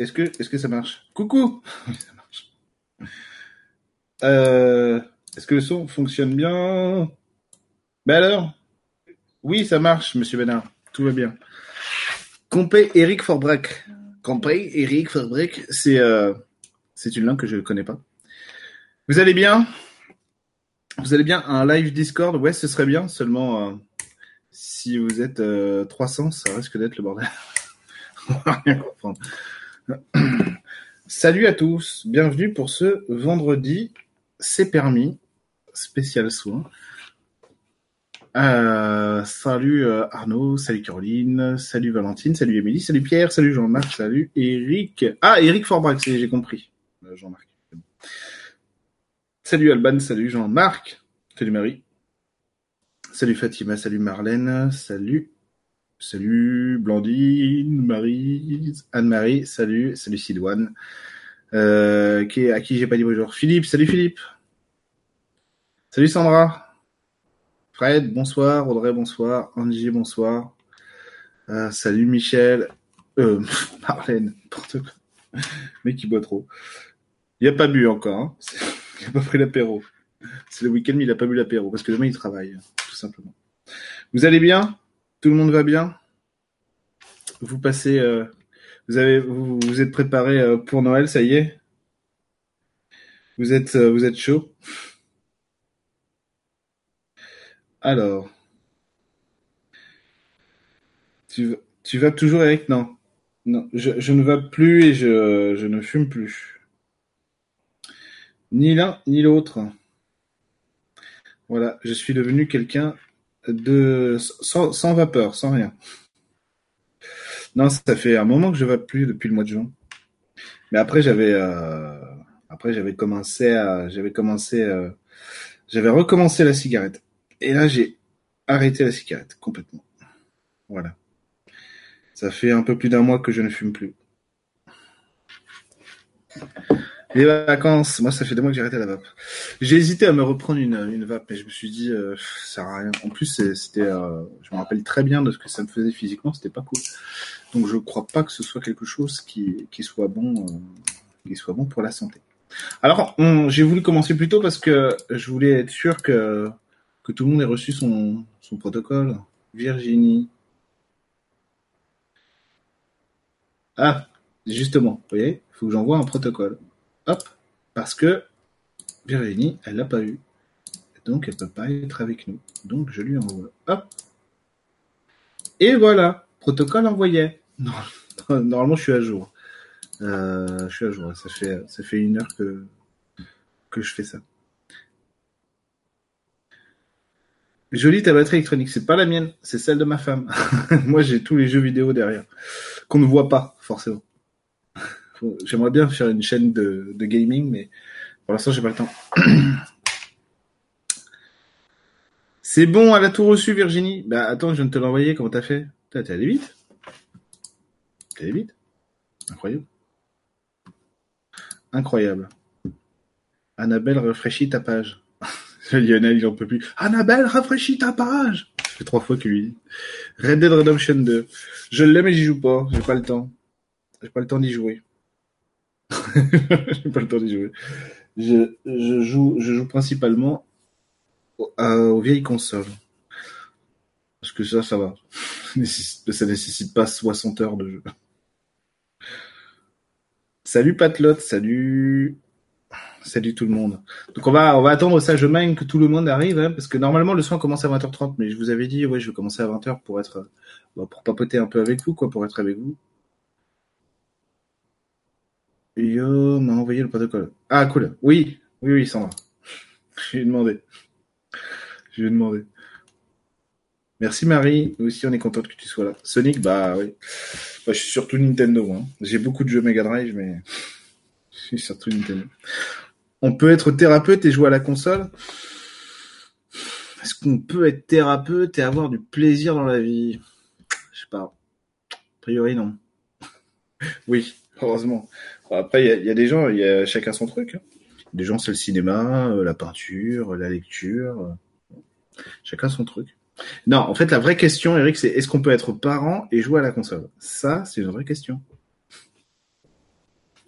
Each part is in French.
Est-ce que, est-ce que ça marche? Coucou Ça marche. Euh, est-ce que le son fonctionne bien? Ben alors? Oui, ça marche, monsieur Bénard. Tout va bien. Compé Eric Forbrack. Compé Eric Forbrack, c'est euh, c'est une langue que je ne connais pas. Vous allez bien? Vous allez bien? Un live Discord? Ouais, ce serait bien. Seulement, euh, si vous êtes euh, 300, ça risque d'être le bordel. On va rien comprendre. Salut à tous, bienvenue pour ce vendredi, c'est permis, spécial soin. Euh, salut euh, Arnaud, salut Caroline, salut Valentine, salut Émilie, salut Pierre, salut Jean-Marc, salut Eric. Ah, Eric Forbrac, c'est- j'ai compris. Euh, Jean-Marc. Salut Alban, salut Jean-Marc, salut Marie, salut Fatima, salut Marlène, salut, salut Blandine, Marie, Anne-Marie, salut, salut Sidoine, euh, qui, à qui j'ai pas dit bonjour. Philippe, salut Philippe. Salut Sandra. Fred, bonsoir. Audrey, bonsoir. Angie, bonsoir. Euh, salut Michel. Euh, Marlène, n'importe quoi. Mec qui boit trop. Il a pas bu encore. Hein. Il a pas pris l'apéro. C'est le week-end, mais il a pas bu l'apéro parce que demain il travaille, tout simplement. Vous allez bien? Tout le monde va bien? Vous passez, euh, vous avez, vous, êtes préparé euh, pour Noël, ça y est? Vous êtes, euh, vous êtes chaud? Alors, tu, tu vas toujours Eric? Non, non, je, je ne vape plus et je, je ne fume plus. Ni l'un ni l'autre. Voilà, je suis devenu quelqu'un de sans, vapeur, sans rien. Non, ça fait un moment que je vape plus depuis le mois de juin. Mais après j'avais euh, après j'avais commencé à j'avais commencé euh, j'avais recommencé la cigarette. Et là j'ai arrêté la cigarette complètement. Voilà. Ça fait un peu plus d'un mois que je ne fume plus. Les vacances, moi ça fait deux mois que j'ai arrêté la vape. J'ai hésité à me reprendre une, une vape, mais je me suis dit euh, ça sert à rien. En plus c'était, euh, je me rappelle très bien de ce que ça me faisait physiquement, c'était pas cool. Donc je crois pas que ce soit quelque chose qui, qui soit bon, euh, qui soit bon pour la santé. Alors j'ai voulu commencer plus tôt parce que je voulais être sûr que que tout le monde ait reçu son son protocole. Virginie. Ah, justement, vous voyez, il faut que j'envoie un protocole. Hop, parce que Virginie, elle l'a pas eu. Donc, elle peut pas être avec nous. Donc, je lui envoie. Hop. Et voilà, protocole envoyé. Normalement, je suis à jour. Euh, je suis à jour. Ça fait, ça fait une heure que, que je fais ça. Jolie ta batterie électronique. C'est pas la mienne, c'est celle de ma femme. Moi, j'ai tous les jeux vidéo derrière. Qu'on ne voit pas, forcément. J'aimerais bien faire une chaîne de, de gaming, mais pour l'instant, j'ai pas le temps. C'est bon, elle a tout reçu, Virginie. Bah, attends, je viens de te l'envoyer. Comment t'as fait? T'es allé vite. T'es allé vite. Incroyable. Incroyable. Annabelle, rafraîchis ta page. Lionel, il en peut plus. Annabelle, rafraîchis ta page. Ça fait trois fois qu'il lui. Red Dead Redemption 2. Je l'aime et j'y joue pas. J'ai pas le temps. J'ai pas le temps d'y jouer. Pas le temps d'y jouer. Je, joue, principalement aux, vieilles consoles. Parce que ça, ça va. Ça nécessite pas 60 heures de jeu. Salut Patlot, salut. Salut tout le monde. Donc on va, on va attendre ça, je mène que tout le monde arrive, hein, parce que normalement le soin commence à 20h30, mais je vous avais dit, ouais, je vais commencer à 20h pour être, euh, bah, pour papoter un peu avec vous, quoi, pour être avec vous. Yo m'a envoyé le protocole. Ah, cool. Oui, oui, oui, Sandra. Je lui ai demandé. Je lui ai demandé. Merci Marie. Nous aussi, on est contente que tu sois là. Sonic, bah oui. Bah, je suis surtout Nintendo. Hein. J'ai beaucoup de jeux Mega Drive, mais je suis surtout Nintendo. On peut être thérapeute et jouer à la console? Est-ce qu'on peut être thérapeute et avoir du plaisir dans la vie? Je sais pas. A priori, non. Oui, heureusement. Après, il y a- des gens, il y a chacun son truc. hein. Des gens, c'est le cinéma, euh, la peinture, la lecture. euh, Chacun son truc. Non, en fait, la vraie question, Eric, c'est est-ce qu'on peut être parent et jouer à la console? Ça, c'est une vraie question.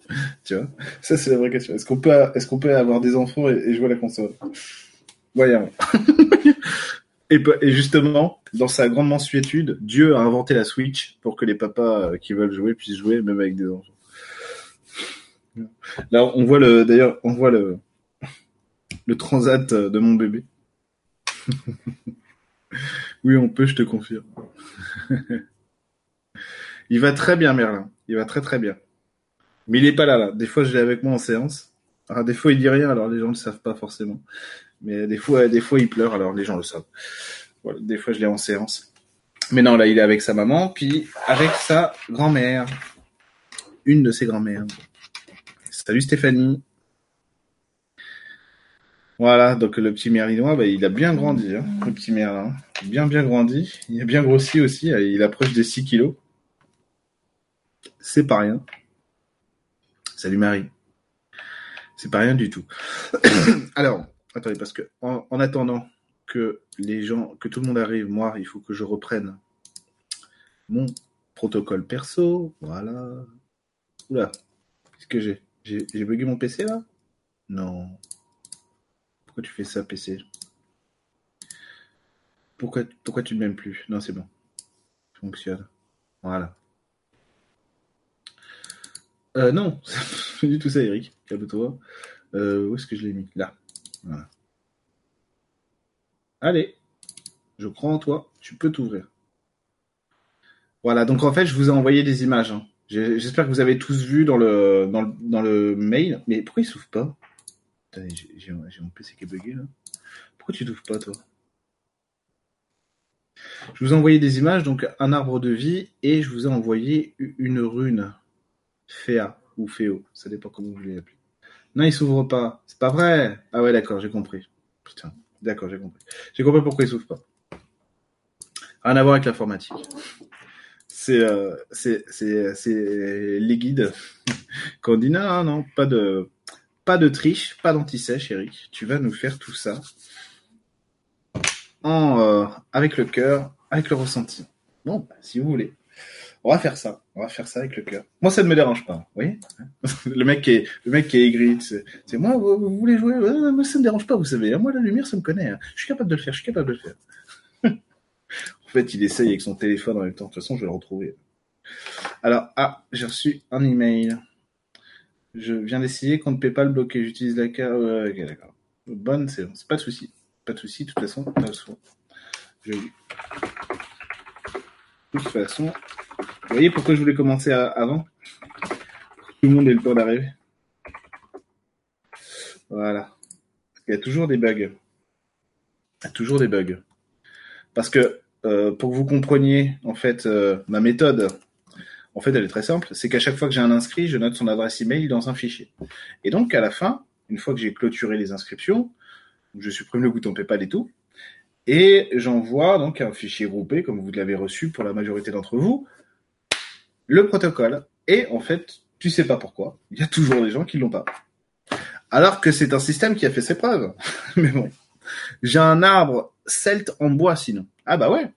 tu vois? Ça, c'est la vraie question. Est-ce qu'on peut, est-ce qu'on peut avoir des enfants et, jouer à la console? Voyons. et, et justement, dans sa grande mansuétude, Dieu a inventé la Switch pour que les papas euh, qui veulent jouer puissent jouer même avec des enfants. Là, on voit le, d'ailleurs, on voit le, le transat de mon bébé. oui, on peut, je te confirme. il va très bien, Merlin. Il va très très bien. Mais il est pas là, là. Des fois, je l'ai avec moi en séance. Alors, des fois, il dit rien, alors les gens le savent pas forcément. Mais des fois, des fois, il pleure, alors les gens le savent. Voilà, des fois, je l'ai en séance. Mais non, là, il est avec sa maman, puis avec sa grand-mère. Une de ses grand-mères. Salut Stéphanie. Voilà, donc le petit Merlinois, bah, il a bien grandi, hein, le petit Merlin. Bien, bien grandi. Il a bien grossi aussi. Il approche des 6 kilos. C'est pas rien. Salut Marie. C'est pas rien du tout. Alors, attendez, parce que en, attendant que les gens, que tout le monde arrive, moi, il faut que je reprenne mon protocole perso. Voilà. Oula, qu'est-ce que j'ai? J'ai bugué mon PC là? Non. Pourquoi tu fais ça, PC pourquoi, pourquoi tu ne m'aimes plus? Non, c'est bon. fonctionne. Voilà. Euh, non, c'est du tout ça, Eric. Calme-toi. Euh, où est-ce que je l'ai mis? Là. Voilà. Allez, je crois en toi. Tu peux t'ouvrir. Voilà, donc en fait, je vous ai envoyé des images. Hein. J'espère que vous avez tous vu dans le, mail. Mais pourquoi il s'ouvre pas? J'ai mon PC qui est bugué là. Pourquoi tu t'ouvres pas toi? Je vous ai envoyé des images, donc un arbre de vie, et je vous ai envoyé une rune. Féa ou Féo, ça dépend comment vous voulez l'appeler. Non, il s'ouvre pas. C'est pas vrai. Ah ouais, d'accord, j'ai compris. Putain, d'accord, j'ai compris. J'ai compris pourquoi il s'ouvre pas. Rien à voir avec l'informatique. C'est euh, c'est les guides qu'on dit non, non, pas de pas de triche, pas d'anti-sèche, Eric. Tu vas nous faire tout ça en, euh, avec le cœur, avec le ressenti. Bon, bah, si vous voulez. On va faire ça. On va faire ça avec le cœur. Moi, ça ne me dérange pas. Vous voyez Le mec qui est, le mec qui est aigri. C'est moi. Vous, voulez jouer? Moi, ça me dérange pas. Vous savez. Moi, la lumière, ça me connaît. Hein. Je suis capable de le faire. Je suis capable de le faire. en fait, il essaye avec son téléphone en même temps. De toute façon, je vais le retrouver. Alors, ah, j'ai reçu un email. Je viens d'essayer compte PayPal bloqué. J'utilise la carte. ok, d'accord. Bonne, c'est bon. pas de souci. Pas de souci. De toute façon, de Je... De toute façon, vous voyez pourquoi je voulais commencer avant? Tout le monde ait le temps d'arriver. Voilà. Il y a toujours des bugs. Il y a toujours des bugs. Parce que euh, pour que vous compreniez en fait euh, ma méthode en fait, elle est très simple. C'est qu'à chaque fois que j'ai un inscrit, je note son adresse email dans un fichier. Et donc, à la fin, une fois que j'ai clôturé les inscriptions, je supprime le bouton PayPal et tout, et j'envoie donc un fichier groupé, comme vous l'avez reçu pour la majorité d'entre vous, le protocole. Et en fait, tu sais pas pourquoi, il y a toujours des gens qui l'ont pas. Alors que c'est un système qui a fait ses preuves. Mais bon. J'ai un arbre celte en bois sinon. Ah bah ouais.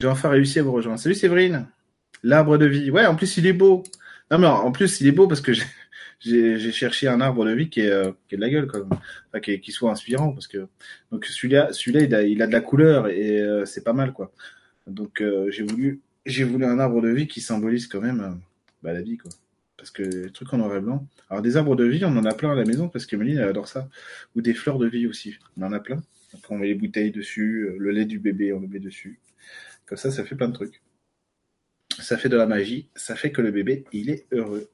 J'ai enfin réussi à vous rejoindre. Salut Séverine. L'arbre de vie. Ouais, en plus, il est beau. Non, mais en plus, il est beau parce que j'ai cherché un arbre de vie qui est, euh, qui est de la gueule, quand Enfin, qui, qui, soit inspirant parce que, donc, celui-là, celui-là, il a, il a de la couleur et euh, c'est pas mal, quoi. Donc, euh, j'ai voulu, j'ai voulu un arbre de vie qui symbolise quand même, bah, la vie, quoi. Parce que les trucs en noir et blanc. Alors, des arbres de vie, on en a plein à la maison parce que Méline, elle adore ça. Ou des fleurs de vie aussi. On en a plein. Après, on met les bouteilles dessus, le lait du bébé, on le met dessus. Comme ça, ça fait plein de trucs ça fait de la magie, ça fait que le bébé, il est heureux.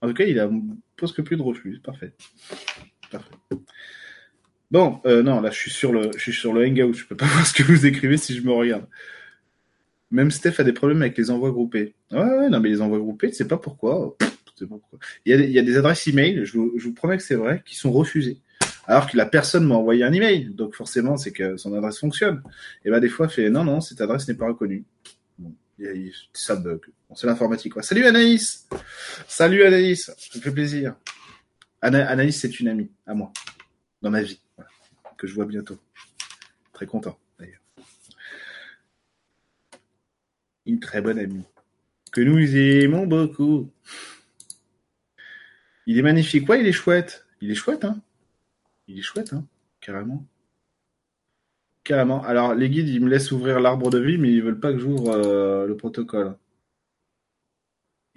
En tout cas, il a presque plus de reflux, parfait. Parfait. Bon, euh, non, là, je suis sur le, je suis sur le Hangout, je peux pas voir ce que vous écrivez si je me regarde. Même Steph a des problèmes avec les envois groupés. Ouais, ouais, non, mais les envois groupés, tu sais pas pourquoi. pourquoi. Il, y a, des adresses email, je vous promets que c'est vrai, qui sont refusées. Alors que la personne m'a envoyé un email, donc forcément, c'est que son adresse fonctionne. Et bah, des fois, fait non, non, cette adresse n'est pas reconnue ça bug. c'est l'informatique. Salut Anaïs! Salut Anaïs! Ça me fait plaisir. Anaïs, c'est une amie à moi. Dans ma vie. Que je vois bientôt. Très content, d'ailleurs. Une très bonne amie. Que nous aimons beaucoup. Il est magnifique. Ouais, il est chouette. Il est chouette, hein. Il est chouette, hein. Carrément. Carrément. Alors, les guides, ils me laissent ouvrir l'arbre de vie, mais ils veulent pas que j'ouvre euh, le protocole.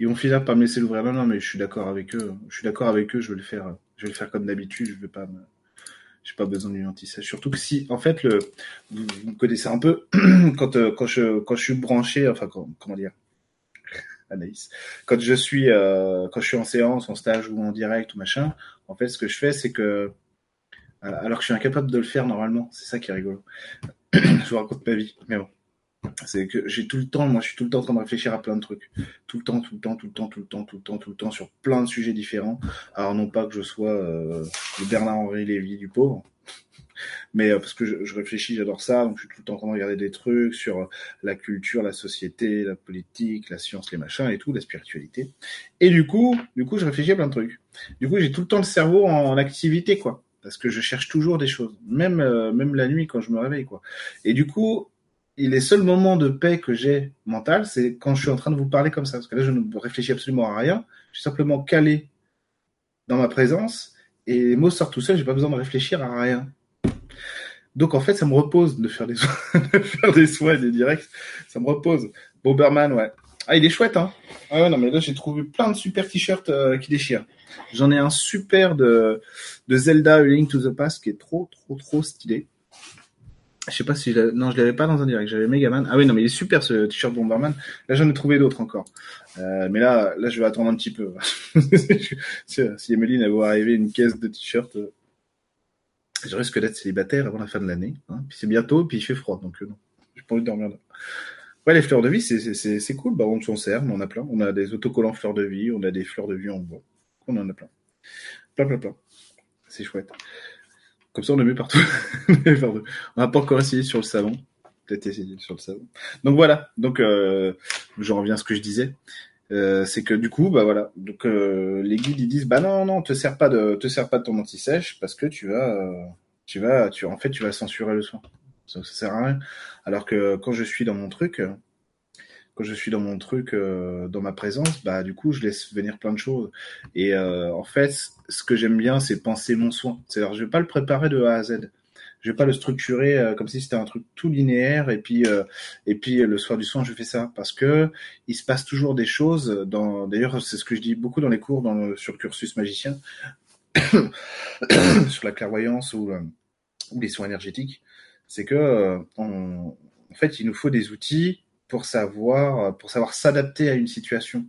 Ils vont finir par me laisser l'ouvrir. Non, non, mais je suis d'accord avec eux. Je suis d'accord avec eux. Je vais le faire. Je vais le faire comme d'habitude. Je vais pas me... J'ai pas besoin d'une anti-sèche. Surtout que si, en fait, le, vous, me connaissez un peu quand euh, quand je quand je suis branché, enfin comment dire, Anaïs, quand je suis euh, quand je suis en séance, en stage ou en direct ou machin, en fait, ce que je fais, c'est que alors que je suis incapable de le faire normalement, c'est ça qui est rigolo. je vous raconte ma vie, mais bon. C'est que j'ai tout le temps, moi je suis tout le temps en train de réfléchir à plein de trucs. Tout le temps, tout le temps, tout le temps, tout le temps, tout le temps, tout le temps, sur plein de sujets différents. Alors non pas que je sois euh, le Bernard-Henri Lévy du pauvre, mais euh, parce que je, réfléchis, j'adore ça, donc je suis tout le temps en train de regarder des trucs sur euh, la culture, la société, la politique, la science, les machins et tout, la spiritualité. Et du coup, du coup, je réfléchis à plein de trucs. Du coup, j'ai tout le temps le cerveau en activité, quoi parce que je cherche toujours des choses, même euh, même la nuit quand je me réveille quoi. Et du coup, les seuls moments de paix que j'ai mental, c'est quand je suis en train de vous parler comme ça, parce que là je ne réfléchis absolument à rien, je suis simplement calé dans ma présence et les mots sortent tout seuls, j'ai pas besoin de réfléchir à rien. Donc en fait, ça me repose de faire des de faire des soins des directs, ça me repose. Boberman, ouais. Ah, il est chouette, hein. Ah ouais, non, mais là j'ai trouvé plein de super t-shirts euh, qui déchirent. J'en ai un super de, de Zelda Link to the Past qui est trop, trop, trop stylé. Je sais pas si je non, je l'avais pas dans un direct. J'avais Megaman. Ah oui, non, mais il est super ce t-shirt Bomberman. Là, j'en ai trouvé d'autres encore. Euh, mais là, là, je vais attendre un petit peu. si Emeline elle voit arriver une caisse de t-shirts, euh, je risque d'être célibataire avant la fin de l'année. Hein. Puis c'est bientôt, puis il fait froid, donc euh, non, j'ai pas envie de dormir là. Ouais, les fleurs de vie, c'est cool. Bah, on s'en sert, mais on a plein. On a des autocollants fleurs de vie, on a des fleurs de vie en bois. On en a plein. Plein, plein, plein. C'est chouette. Comme ça, on a mis partout. on n'a pas encore essayé sur le savon. Peut-être essayer sur le savon. Donc voilà. Donc, euh, je reviens à ce que je disais. Euh, c'est que du coup, bah voilà. Donc euh, les guides ils disent, bah non, non, te sers pas de, te sers pas de ton anti-sèche parce que tu vas, euh, tu vas, tu, en fait, tu vas censurer le soin. Ça, ça sert à rien. Alors que quand je suis dans mon truc, quand je suis dans mon truc, euh, dans ma présence, bah du coup je laisse venir plein de choses. Et euh, en fait, ce que j'aime bien, c'est penser mon soin. C'est-à-dire, je vais pas le préparer de A à Z. Je vais pas le structurer euh, comme si c'était un truc tout linéaire et puis et puis le soir du soin je fais ça parce que il se passe toujours des choses. D'ailleurs c'est ce que je dis beaucoup dans les cours sur cursus magicien sur la clairvoyance ou les soins énergétiques, c'est que on, en fait il nous faut des outils pour savoir pour savoir s'adapter à une situation.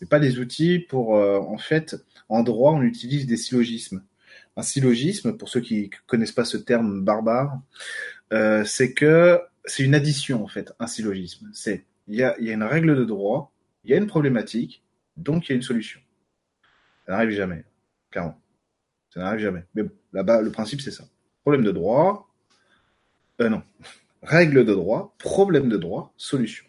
Mais pas des outils pour euh, en fait en droit on utilise des syllogismes. Un syllogisme pour ceux qui connaissent pas ce terme barbare, euh, c'est que c'est une addition en fait un syllogisme. C'est il y a, y a une règle de droit, il y a une problématique, donc il y a une solution. Ça n'arrive jamais, clairement. Ça n'arrive jamais. Mais bon, là-bas, le principe, c'est ça. Problème de droit, euh, non. Règle de droit, problème de droit, solution.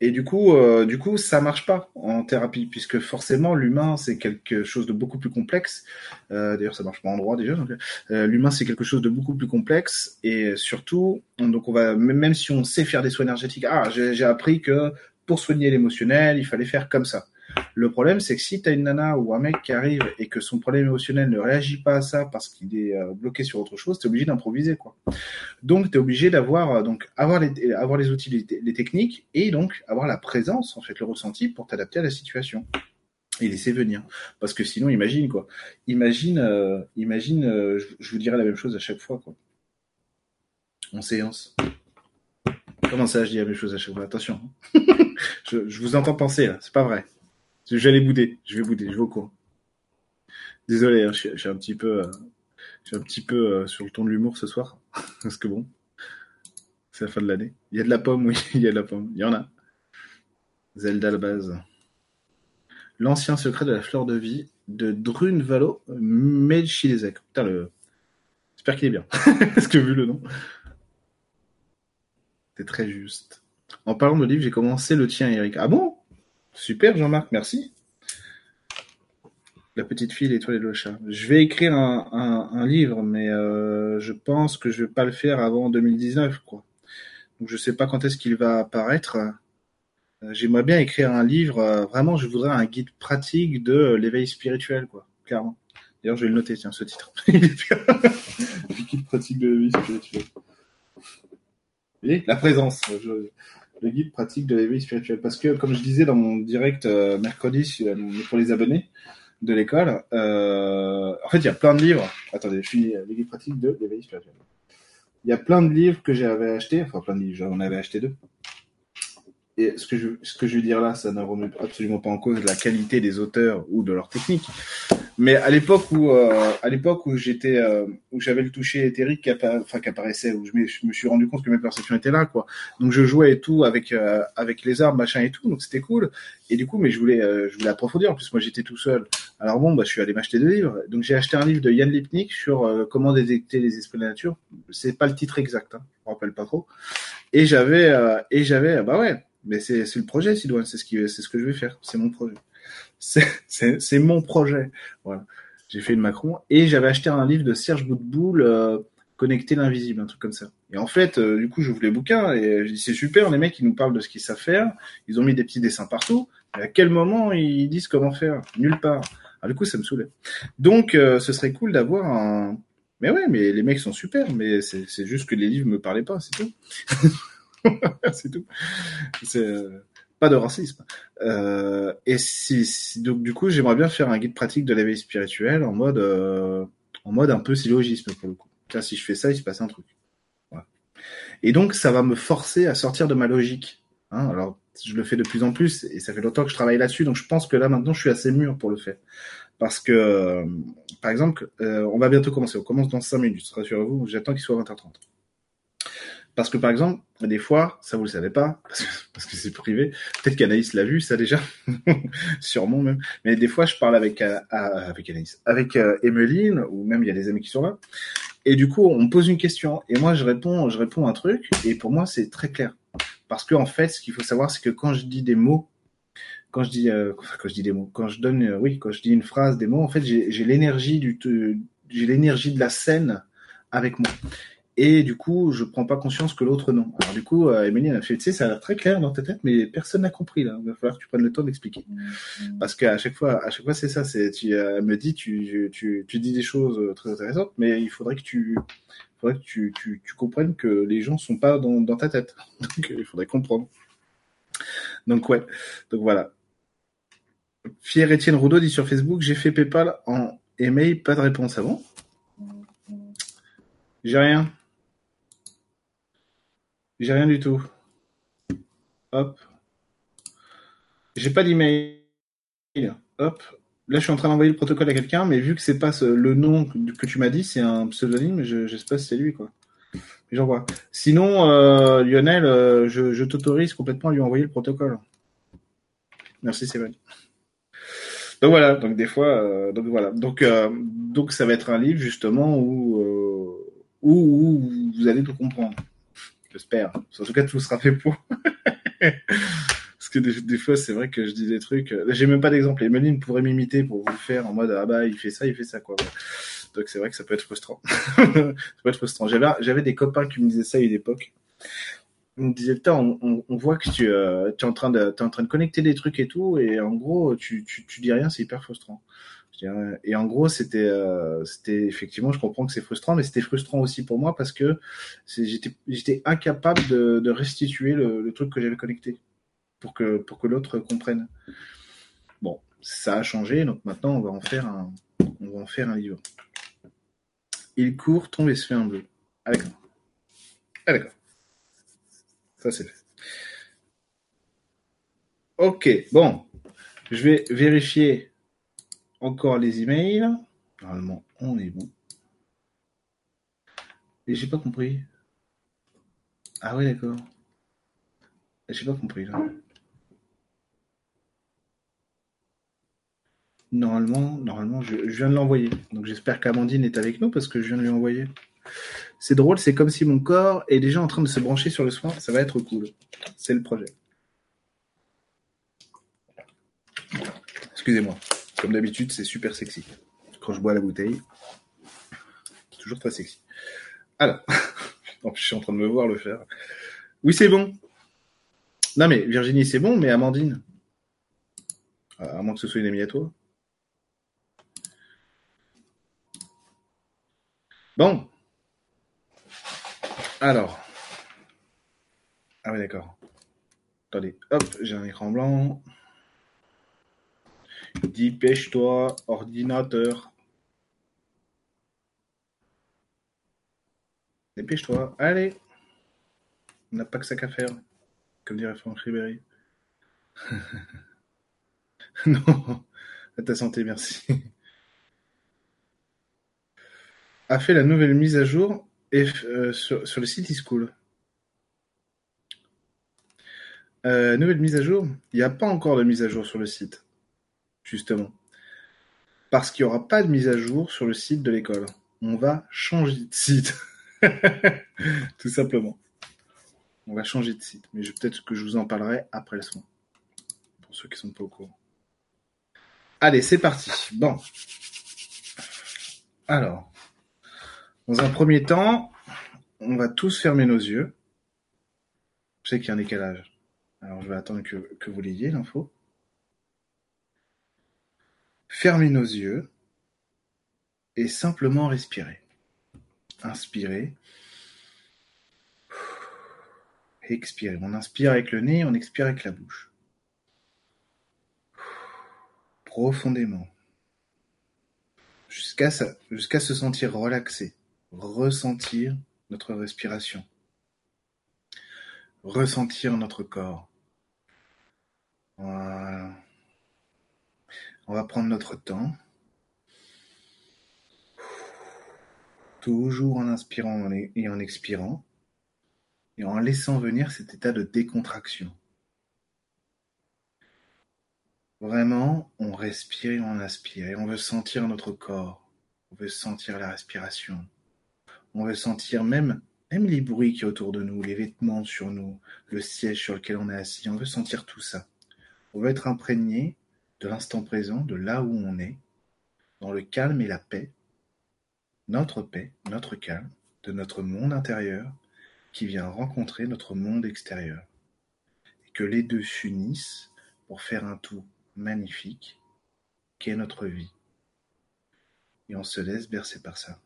Et du coup, euh, du coup, ça marche pas en thérapie puisque forcément l'humain c'est quelque chose de beaucoup plus complexe. Euh, D'ailleurs, ça marche pas en droit déjà. Euh, l'humain c'est quelque chose de beaucoup plus complexe et surtout, donc on va même si on sait faire des soins énergétiques, ah j'ai appris que pour soigner l'émotionnel, il fallait faire comme ça. Le problème, c'est que si tu as une nana ou un mec qui arrive et que son problème émotionnel ne réagit pas à ça parce qu'il est euh, bloqué sur autre chose, tu es obligé d'improviser quoi. Donc tu es obligé d'avoir euh, donc avoir les avoir les outils les, techniques et donc avoir la présence en fait le ressenti pour t'adapter à la situation et laisser venir parce que sinon imagine quoi. Imagine euh, imagine je, vous dirais la même chose à chaque fois quoi. En séance. Comment ça, je dis la même chose à chaque fois? Attention. Hein. je, je, vous entends penser là, c'est pas vrai. J'allais bouder, je vais bouder, je vais au coin. Désolé, hein, je, suis, un petit peu, euh, je suis un petit peu euh, sur le ton de l'humour ce soir, parce que bon, c'est la fin de l'année. Il y a de la pomme, oui, il y a de la pomme, il y en a. Zelda la base. L'ancien secret de la fleur de vie de Drunvalo Melchizedek. Putain, le... J'espère qu'il est bien. Est-ce que vu le nom C'est très juste. En parlant de livre, j'ai commencé le tien, Eric. Ah bon? Super, Jean-Marc, merci. La petite fille, l'étoile et le chat. Je vais écrire un, livre, mais euh, je pense que je vais pas le faire avant 2019, quoi. Donc je sais pas quand est-ce qu'il va apparaître. J'aimerais bien écrire un livre. vraiment, je voudrais un guide pratique de l'éveil spirituel, quoi. Clairement. D'ailleurs, je vais le noter, tiens, ce titre. guide pratique de l'éveil spirituel. Et la présence. Le guide pratique de l'éveil spirituel. Parce que, comme je disais dans mon direct mercredi pour les abonnés, de l'école. Euh, en fait, il y a plein de livres. Attendez, je finis les guides pratiques de l'éveil spirituel. Il y a plein de livres que j'avais achetés, enfin plein de livres, j'en avais acheté deux. Et ce que je, ce que je veux dire là, ça ne remet absolument pas en cause la qualité des auteurs ou de leur technique. Mais à l'époque où, euh, à l'époque où j'étais, euh, où j'avais le toucher éthérique qui, enfin, qui apparaissait, où je, me suis rendu compte que mes perceptions étaient là, quoi. Donc je jouais et tout avec euh, avec les arbres, machin et tout, donc c'était cool. Et du coup, mais je voulais, je voulais approfondir. En plus, moi, j'étais tout seul. Alors bon, bah, je suis allé m'acheter des livres. Donc j'ai acheté un livre de Yann Lipnik sur comment détecter les esprits de la nature. C'est pas le titre exact, hein, je me rappelle pas trop. Et j'avais, et j'avais, bah ouais, mais c'est le projet, Sidoine. C'est ce ce que je vais faire. C'est mon projet c'est mon projet. Voilà. J'ai fait une Macron et j'avais acheté un livre de Serge Boutboul, euh, Connecter l'invisible, un truc comme ça. Et en fait, euh, du coup, je voulais bouquin et je dis c'est super, les mecs ils nous parlent de ce qu'ils savent faire. Ils ont mis des petits dessins partout. Mais à quel moment ils disent comment faire? Nulle part. Alors, du coup, ça me saoulait. Donc, euh, ce serait cool d'avoir un. Mais ouais, mais les mecs sont super, mais c'est juste que les livres me parlaient pas, c'est tout. c'est tout. C'est euh, pas de racisme. Euh, et si, donc du coup, j'aimerais bien faire un guide pratique de l'éveil spirituel en mode, euh, en mode un peu syllogisme pour le coup. Tiens, si je fais ça, il se passe un truc. Et donc, ça va me forcer à sortir de ma logique. Hein Alors, je le fais de plus en plus et ça fait longtemps que je travaille là-dessus, donc je pense que là maintenant, je suis assez mûr pour le faire. Parce que, par exemple, on va bientôt commencer. On commence dans 5 minutes. Rassurez-vous, j'attends qu'il soit 20h30. Parce que par exemple, des fois, ça vous le savez pas, parce que c'est privé. Peut-être qu'Anaïs l'a vu, ça déjà, sûrement même. Mais des fois, je parle avec euh, Anaïs, avec euh, Emeline, ou même il y a des amis qui sont là. Et du coup, on me pose une question, et moi je réponds, je réponds un truc, et pour moi c'est très clair. Parce que en fait, ce qu'il faut savoir, c'est que quand je dis des mots, quand je dis, euh, quand je dis des mots, quand je donne, euh, oui, quand je dis une phrase, des mots, en fait, j'ai l'énergie du, j'ai l'énergie de la scène avec moi. Et du coup, je prends pas conscience que l'autre non. Alors du coup, euh, Emily a fait, tu sais, ça a l'air très clair dans ta tête, mais personne n'a compris là. Il va falloir que tu prennes le temps d'expliquer. Mm-hmm. Parce qu'à chaque fois, à chaque fois, c'est ça. C'est, tu euh, me dis, tu, tu, tu dis des choses euh, très intéressantes, mais il faudrait que tu, faudrait que tu, tu, tu comprennes que les gens sont pas dans, dans ta tête. Donc il faudrait comprendre. Donc ouais. Donc voilà. Pierre Étienne Roudot dit sur Facebook, j'ai fait PayPal en email, pas de réponse avant. J'ai rien. J'ai rien du tout. Hop. J'ai pas d'email. Hop. Là, je suis en train d'envoyer le protocole à quelqu'un, mais vu que c'est pas le nom que tu m'as dit, c'est un pseudonyme, je, je sais pas si c'est lui, quoi. J'envoie. Sinon, euh, Lionel, euh, je, t'autorise complètement à lui envoyer le protocole. Merci, Sébastien. Donc voilà, donc des fois, euh, donc voilà, donc donc ça va être un livre justement où où, où vous allez tout comprendre. J'espère. En tout cas, tout sera fait pour. Parce que des, fois, c'est vrai que je dis des trucs. J'ai même pas d'exemple. Emeline pourrait m'imiter pour vous le faire en mode ah bah il fait ça, il fait ça quoi. Donc c'est vrai que ça peut être frustrant. ça peut être frustrant. J'avais des copains qui me disaient ça à une époque. Ils me disaient putain, on, on, voit que tu, euh, es en train de es en train de connecter des trucs et tout, et en gros tu tu, tu dis rien, c'est hyper frustrant. Et en gros, c'était, euh, c'était effectivement, je comprends que c'est frustrant, mais c'était frustrant aussi pour moi parce que j'étais, incapable de, restituer le, truc que j'avais connecté pour que pour que l'autre comprenne. Bon, ça a changé, donc maintenant on va en faire un, on va en faire un livre. Il court, tombe et se fait un bleu. Ah d'accord. Ah d'accord. Ça c'est fait. Ok, bon, je vais vérifier encore les emails. Normalement, on est bon. Et j'ai pas compris. Ah ouais, d'accord. J'ai pas compris là. Normalement, normalement, je, viens de l'envoyer. Donc j'espère qu'Amandine est avec nous parce que je viens de lui envoyer. C'est drôle, c'est comme si mon corps est déjà en train de se brancher sur le soin. Ça va être cool. C'est le projet. Excusez-moi. Comme d'habitude, c'est super sexy. Quand je bois la bouteille, c'est toujours très sexy. Alors, je suis en train de me voir le faire. Oui, c'est bon. Non mais Virginie, c'est bon, mais Amandine À moins que ce soit une amie à toi. Bon. Alors. Ah oui, d'accord. Attendez, hop, j'ai un écran blanc. Dépêche-toi, ordinateur. Dépêche-toi, allez. On n'a pas que ça qu'à faire, comme dirait Franck Ribéry. non, à ta santé, merci. A fait la nouvelle mise à jour et, euh, sur, sur, le site eSchool. Euh, nouvelle mise à jour Il n'y a pas encore de mise à jour sur le site, justement. Parce qu'il n'y aura pas de mise à jour sur le site de l'école. On va changer de site. Tout simplement. On va changer de site. Mais peut-être que je vous en parlerai après le son. Pour ceux qui ne sont pas au courant. Allez, c'est parti. Bon. Alors. Dans un premier temps, on va tous fermer nos yeux. Je sais qu'il y a un décalage. Alors je vais attendre que vous l'ayez, l'info. Fermez nos yeux et simplement respirer. Inspirez. Expirez. On inspire avec le nez, on expire avec la bouche. Profondément. Jusqu'à jusqu'à se sentir relaxé. Ressentir notre respiration. Ressentir notre corps. Voilà. On va prendre notre temps. Toujours en inspirant et en expirant. Et en laissant venir cet état de décontraction. Vraiment, on respire et on inspire. Et on veut sentir notre corps. On veut sentir la respiration. On veut sentir même, même les bruits qui y autour de nous, les vêtements sur nous, le siège sur lequel on est assis. On veut sentir tout ça. On veut être imprégné de l'instant présent, de là où on est, dans le calme et la paix, notre paix, notre calme, de notre monde intérieur qui vient rencontrer notre monde extérieur. Et que les deux s'unissent pour faire un tout magnifique qu'est notre vie. Et on se laisse bercer par ça.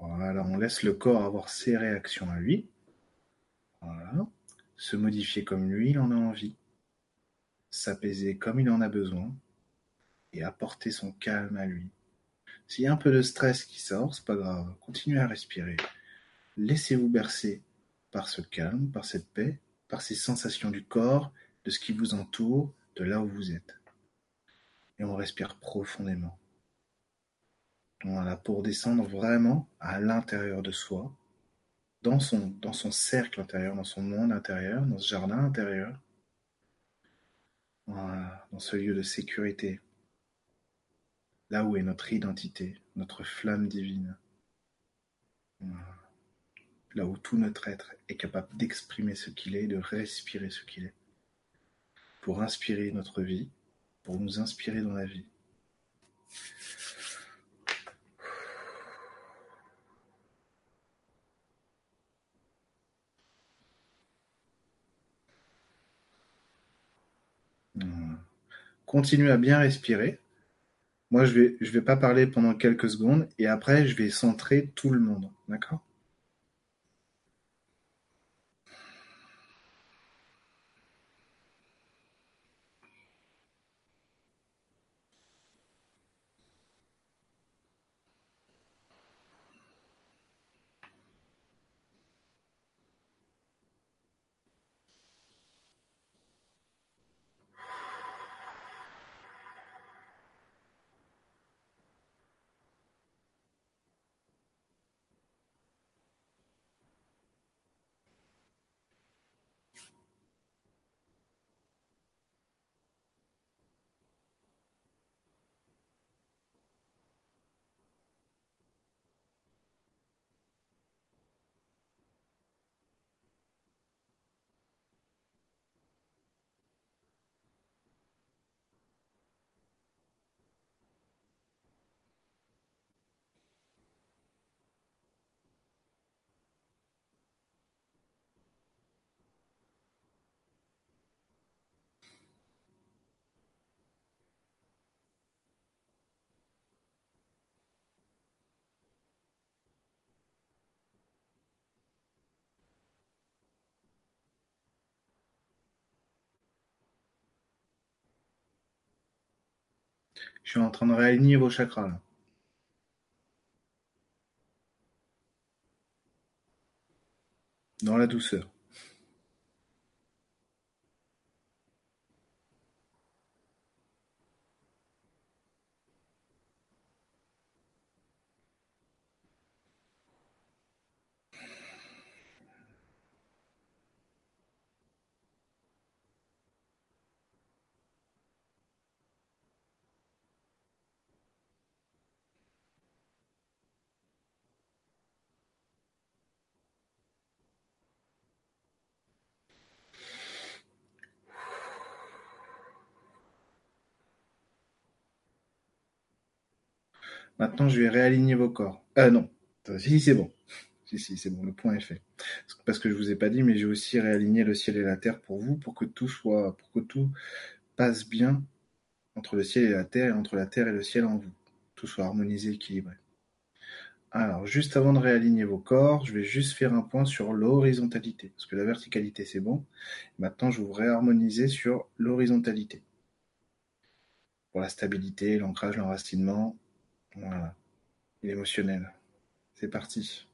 Voilà, on laisse le corps avoir ses réactions à lui. Se modifier comme lui, il en a envie. S'apaiser comme il en a besoin. Et apporter son calme à lui. S'il y a un peu de stress qui sort, c'est pas grave. Continuez à respirer. Laissez-vous bercer par ce calme, par cette paix, par ces sensations du corps, de ce qui vous entoure, de là où vous êtes. Et on respire profondément. Voilà, pour descendre vraiment à l'intérieur de soi, dans son, cercle intérieur, dans son monde intérieur, dans ce jardin intérieur, dans ce lieu de sécurité, là où est notre identité, notre flamme divine, là où tout notre être est capable d'exprimer ce qu'il est, de respirer ce qu'il est, pour inspirer notre vie, pour nous inspirer dans la vie. Continuez à bien respirer. Moi, je vais, je vais pas parler pendant quelques secondes et après, je vais centrer tout le monde. D'accord? Je suis en train de réaligner vos chakras là. Dans la douceur. Maintenant, je vais réaligner vos corps. Euh, non. Si, c'est bon. Si, si, c'est bon. Le point est fait. Parce que je vous ai pas dit, mais j'ai aussi réaligné le ciel et la terre pour vous, pour que tout soit, pour que tout passe bien entre le ciel et la terre, et entre la terre et le ciel en vous. Tout soit harmonisé, équilibré. Alors, juste avant de réaligner vos corps, je vais juste faire un point sur l'horizontalité. Parce que la verticalité, c'est bon. Maintenant, je vous réharmoniser sur l'horizontalité. Pour la stabilité, l'ancrage, l'enracinement, voilà. L'émotionnel. C'est parti.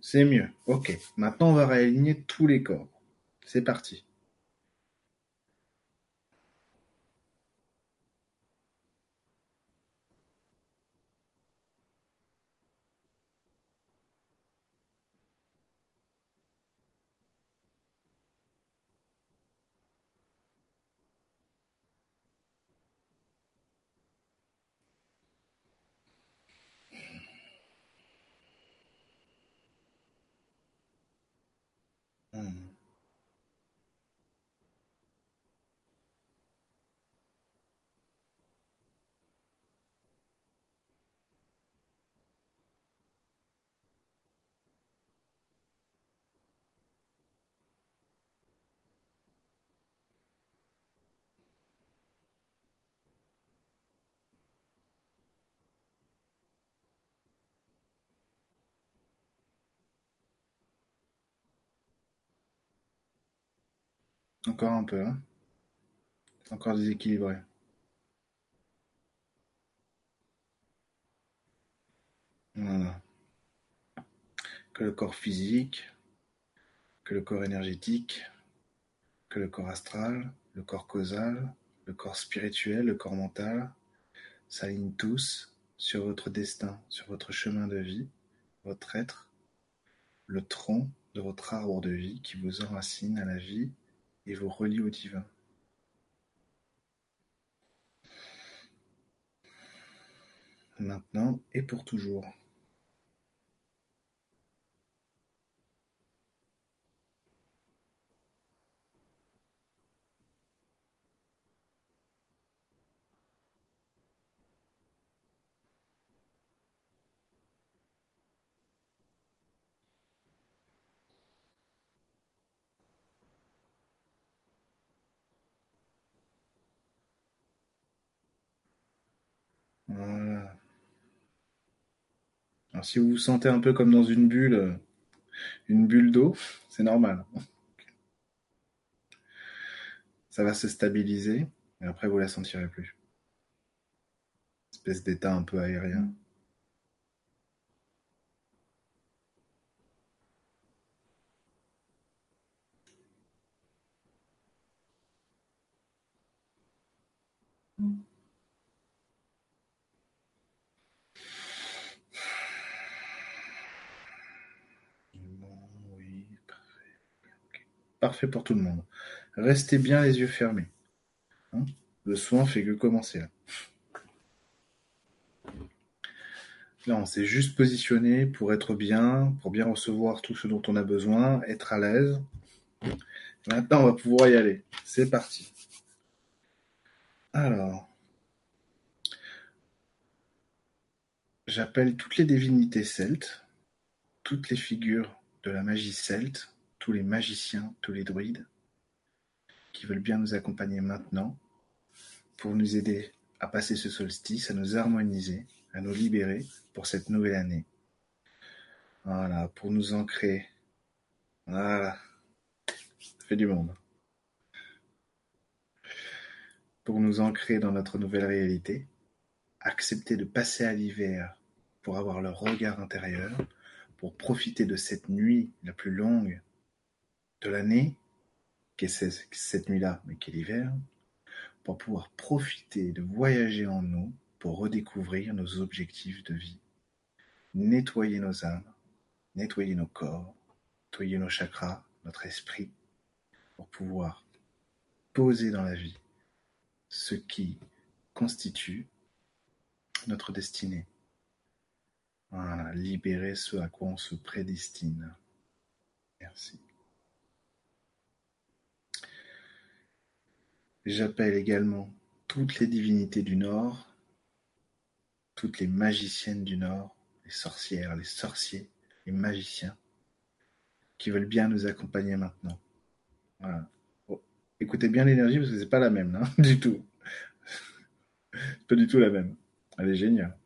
C'est mieux. Ok. Maintenant, on va réaligner tous les corps. C'est parti. Encore un peu. Hein. Encore déséquilibré. Voilà. Que le corps physique, que le corps énergétique, que le corps astral, le corps causal, le corps spirituel, le corps mental s'alignent tous sur votre destin, sur votre chemin de vie, votre être, le tronc de votre arbre de vie qui vous enracine à la vie et vous relie au divin. Maintenant et pour toujours. Voilà. Si vous vous sentez un peu comme dans une bulle, euh, une bulle d'eau, c'est normal. Ça va se stabiliser et après vous la sentirez plus. Espèce d'état un peu aérien. Bon, oui, parfait. Pour tout le monde. Restez bien les yeux fermés. Hein? le soin fait que commencer là. Là, on s'est juste positionné pour être bien, pour bien recevoir tout ce dont on a besoin, être à l'aise. Maintenant, on va pouvoir y aller. C'est parti. Alors, j'appelle toutes les divinités celtes, toutes les figures de la magie celte, tous les magiciens, tous les druides, qui veulent bien nous accompagner maintenant pour nous aider à passer ce solstice, à nous harmoniser, à nous libérer pour cette nouvelle année. Voilà, pour nous ancrer. Voilà. Ça fait du monde. Pour nous ancrer dans notre nouvelle réalité, accepter de passer à l'hiver pour avoir le regard intérieur, pour profiter de cette nuit la plus longue de l'année, qui est cette nuit-là, mais qui est l'hiver, pour pouvoir profiter de voyager en nous pour redécouvrir nos objectifs de vie, nettoyer nos âmes, nettoyer nos corps, nettoyer nos chakras, notre esprit, pour pouvoir poser dans la vie ce qui constitue notre destinée. Voilà, libérer ce à quoi on se prédestine. Merci. J'appelle également toutes les divinités du Nord toutes les magiciennes du Nord, les sorcières, les sorciers, les magiciens, qui veulent bien nous accompagner maintenant. Voilà. écoutez bien l'énergie parce que c'est pas la même, hein, du tout. pas du tout la même. Elle est géniale.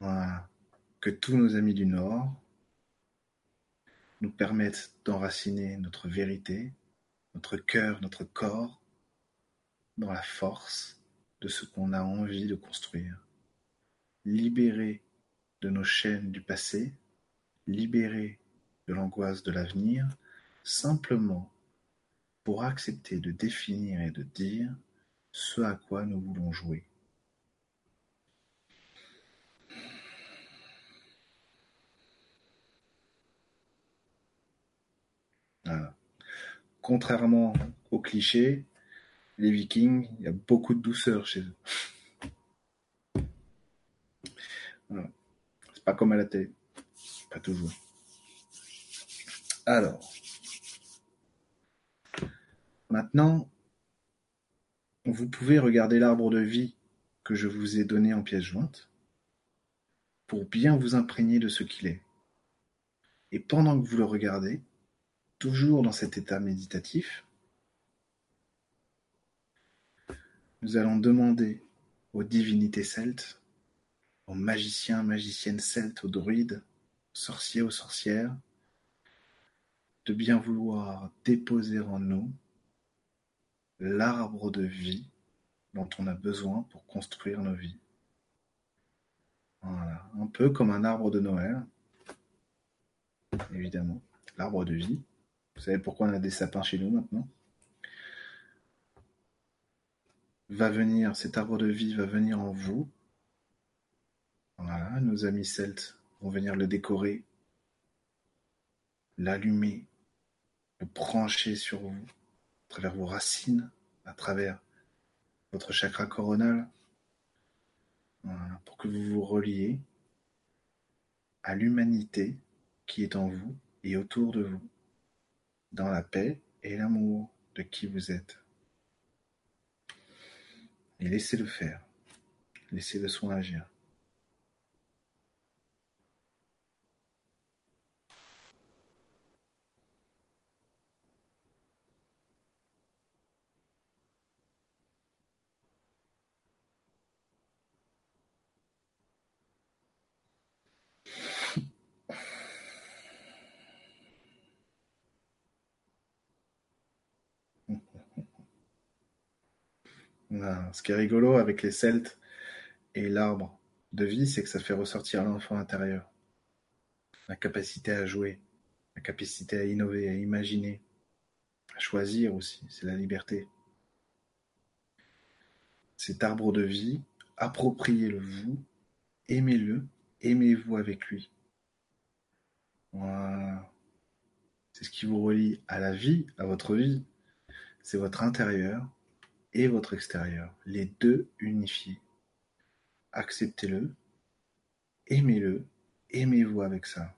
Voilà. Que tous nos amis du Nord nous permettent d'enraciner notre vérité, notre cœur, notre corps dans la force de ce qu'on a envie de construire. Libéré de nos chaînes du passé, libéré de l'angoisse de l'avenir, simplement pour accepter de définir et de dire ce à quoi nous voulons jouer. Contrairement aux clichés, les Vikings, il y a beaucoup de douceur chez eux. C'est pas comme à la télé. Pas toujours. Alors. Maintenant, vous pouvez regarder l'arbre de vie que je vous ai donné en pièces jointes pour bien vous imprégner de ce qu'il est. Et pendant que vous le regardez, toujours dans cet état méditatif, Nous allons demander aux divinités celtes, aux magiciens, magiciennes celtes, aux druides, sorciers, aux sorcières, de bien vouloir déposer en nous l'arbre de vie dont on a besoin pour construire nos vies. Voilà, un peu comme un arbre de Noël, évidemment, l'arbre de vie. Vous savez pourquoi on a des sapins chez nous maintenant va venir, cet arbre de vie va venir en vous. Voilà, nos amis celtes vont venir le décorer, l'allumer, le brancher sur vous, à travers vos racines, à travers votre chakra coronal, pour que vous vous reliez à l'humanité qui est en vous et autour de vous, dans la paix et l'amour de qui vous êtes. Et laissez-le faire. Laissez le soin agir. Ce qui est rigolo avec les Celtes et l'arbre de vie, c'est que ça fait ressortir l'enfant intérieur. La capacité à jouer, la capacité à innover, à imaginer, à choisir aussi, c'est la liberté. Cet arbre de vie, appropriez-le vous, aimez-le, aimez-vous avec lui. C'est ce qui vous relie à la vie, à votre vie. C'est votre intérieur et votre extérieur. Les deux unifiés. Acceptez-le, aimez-le, aimez-vous avec ça.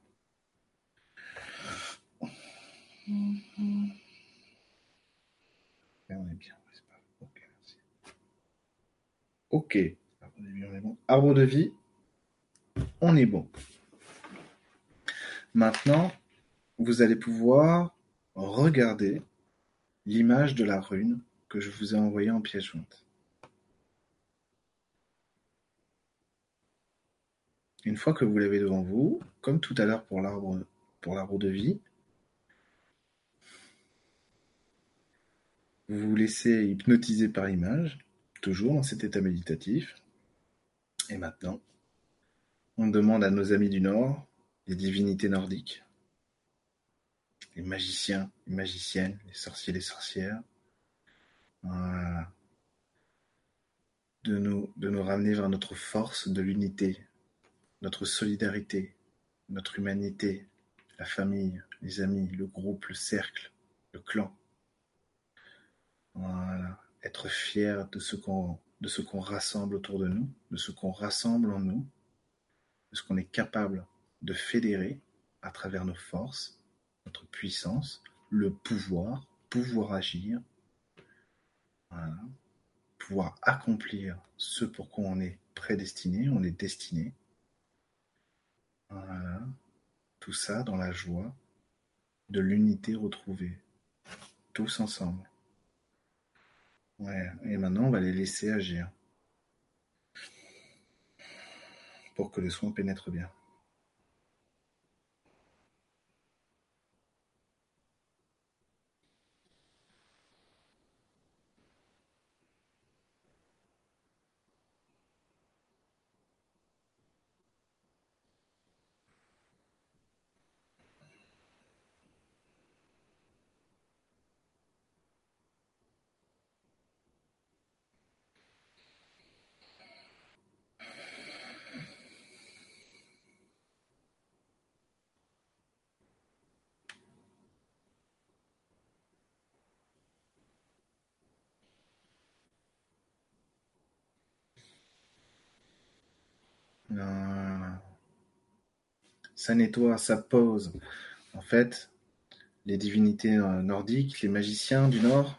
on est bien. Ok, merci. Ok. Arbre de vie, on est bon. Maintenant, vous allez pouvoir regarder l'image de la rune que je vous ai envoyée en pièce jointe. Une fois que vous l'avez devant vous, comme tout à l'heure pour l'arbre pour l'arbre de vie, vous vous laissez hypnotiser par l'image, toujours dans cet état méditatif. Et maintenant, on demande à nos amis du Nord, les divinités nordiques, les magiciens, les magiciennes, les sorciers, les sorcières, de, nous, de nous ramener vers notre force de l'unité, notre solidarité, notre humanité, la famille, les amis, le groupe, le cercle, le clan. Voilà. Être fier de ce qu'on rassemble autour de nous, de ce qu'on rassemble en nous, de ce qu'on est capable de fédérer à travers nos forces, notre puissance, le pouvoir, pouvoir agir, pouvoir accomplir ce pour quoi on est prédestiné, on est destiné. Tout ça dans la joie de l'unité retrouvée, tous ensemble. Ouais, et maintenant on va les laisser agir pour que le soin pénètre bien. Ça nettoie, ça pose. En fait, les divinités euh, nordiques, les magiciens du Nord,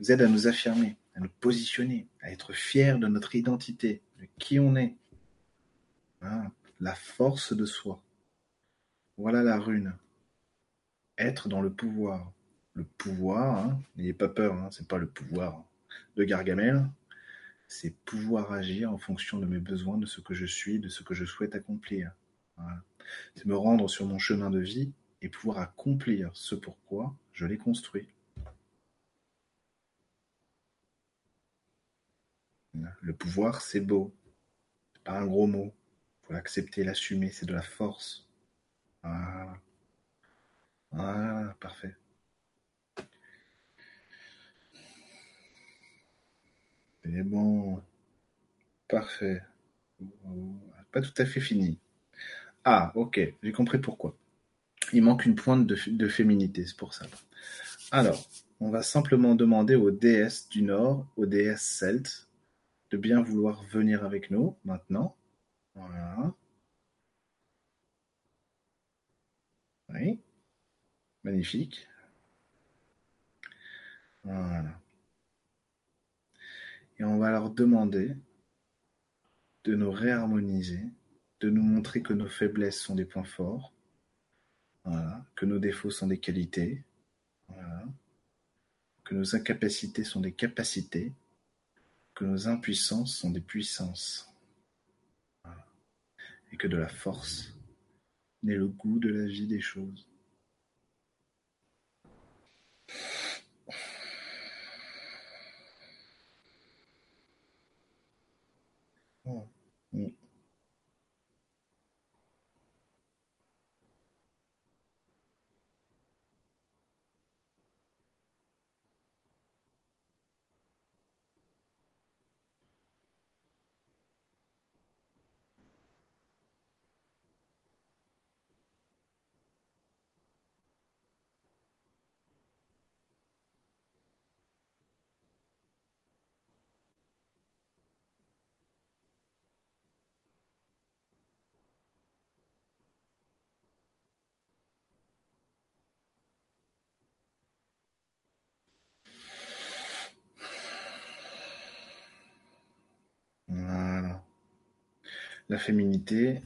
nous aident à nous affirmer, à nous positionner, à être fiers de notre identité, de qui on est. Hein, la force de soi. Voilà la rune. Être dans le pouvoir. Le pouvoir, hein, n'ayez pas peur, hein, c'est pas le pouvoir de Gargamel, c'est pouvoir agir en fonction de mes besoins, de ce que je suis, de ce que je souhaite accomplir. C'est me rendre sur mon chemin de vie et pouvoir accomplir ce pourquoi je l'ai construit. Le pouvoir, c'est beau. C'est pas un gros mot. Il faut l'accepter, l'assumer. C'est de la force. Voilà. Voilà, parfait. C'est bon. Parfait. Pas tout à fait fini. Ah, ok, j'ai compris pourquoi. Il manque une pointe de, féminité, c'est pour ça. Alors, on va simplement demander aux déesses du Nord, aux déesses celtes, de bien vouloir venir avec nous maintenant. Voilà. Oui. Magnifique. Voilà. Et on va leur demander de nous réharmoniser, de nous montrer que nos faiblesses sont des points forts, que nos défauts sont des qualités, que nos incapacités sont des capacités, que nos impuissances sont des puissances, et que de la force naît le goût de la vie des choses. La féminité,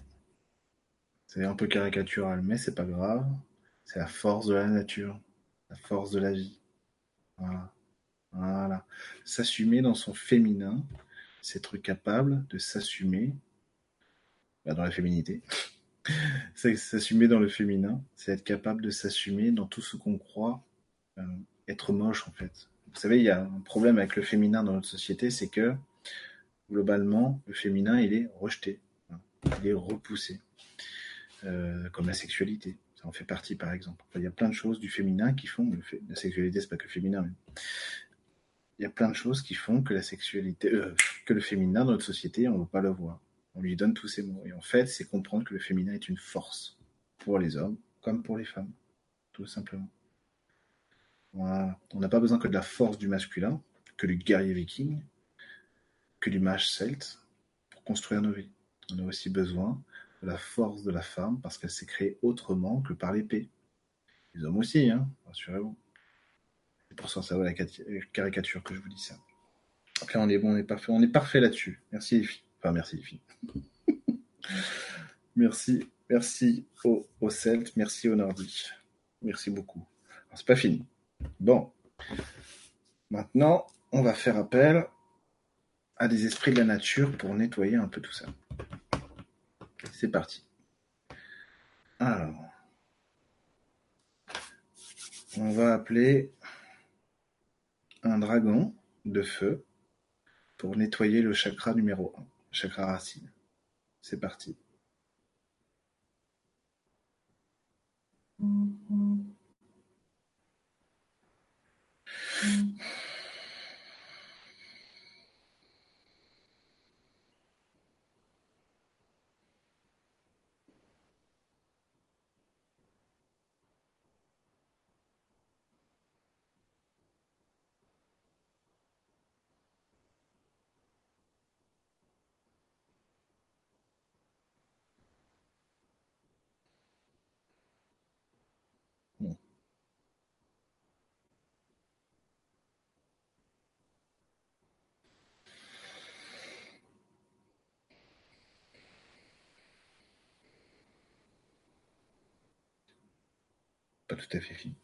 c'est un peu caricatural, mais c'est pas grave. C'est la force de la nature, la force de la vie. Voilà. Voilà. S'assumer dans son féminin, c'est être capable de s'assumer bah, dans la féminité. s'assumer dans le féminin, c'est être capable de s'assumer dans tout ce qu'on croit euh, être moche en fait. Vous savez, il y a un problème avec le féminin dans notre société, c'est que globalement, le féminin, il est rejeté, il est repoussé, euh, comme la sexualité. Ça en fait partie, par exemple. il y a plein de choses du féminin qui font, fait, la sexualité, c'est pas que féminin, mais il y a plein de choses qui font que la sexualité, euh, que le féminin dans notre société, on ne veut pas le voir. On lui donne tous ces mots. Et en fait, c'est comprendre que le féminin est une force pour les hommes comme pour les femmes, tout simplement. On n'a pas besoin que de la force du masculin, que du guerrier viking, que du mage celte pour construire nos vies. On a aussi besoin de la force de la femme parce qu'elle s'est créée autrement que par l'épée. Les hommes aussi, hein, rassurez-vous pour ça, va la caricature que je vous dis ça. Après, on est bon, on est parfait, parfait là-dessus. Merci les filles. Enfin, merci les filles. merci, merci aux, au Celtes, merci aux Nordiques. Merci beaucoup. C'est pas fini. Bon. Maintenant, on va faire appel à des esprits de la nature pour nettoyer un peu tout ça. C'est parti. Alors, on va appeler un dragon de feu pour nettoyer le chakra numéro 1, chakra racine. C'est parti. Pas tout à fait fini.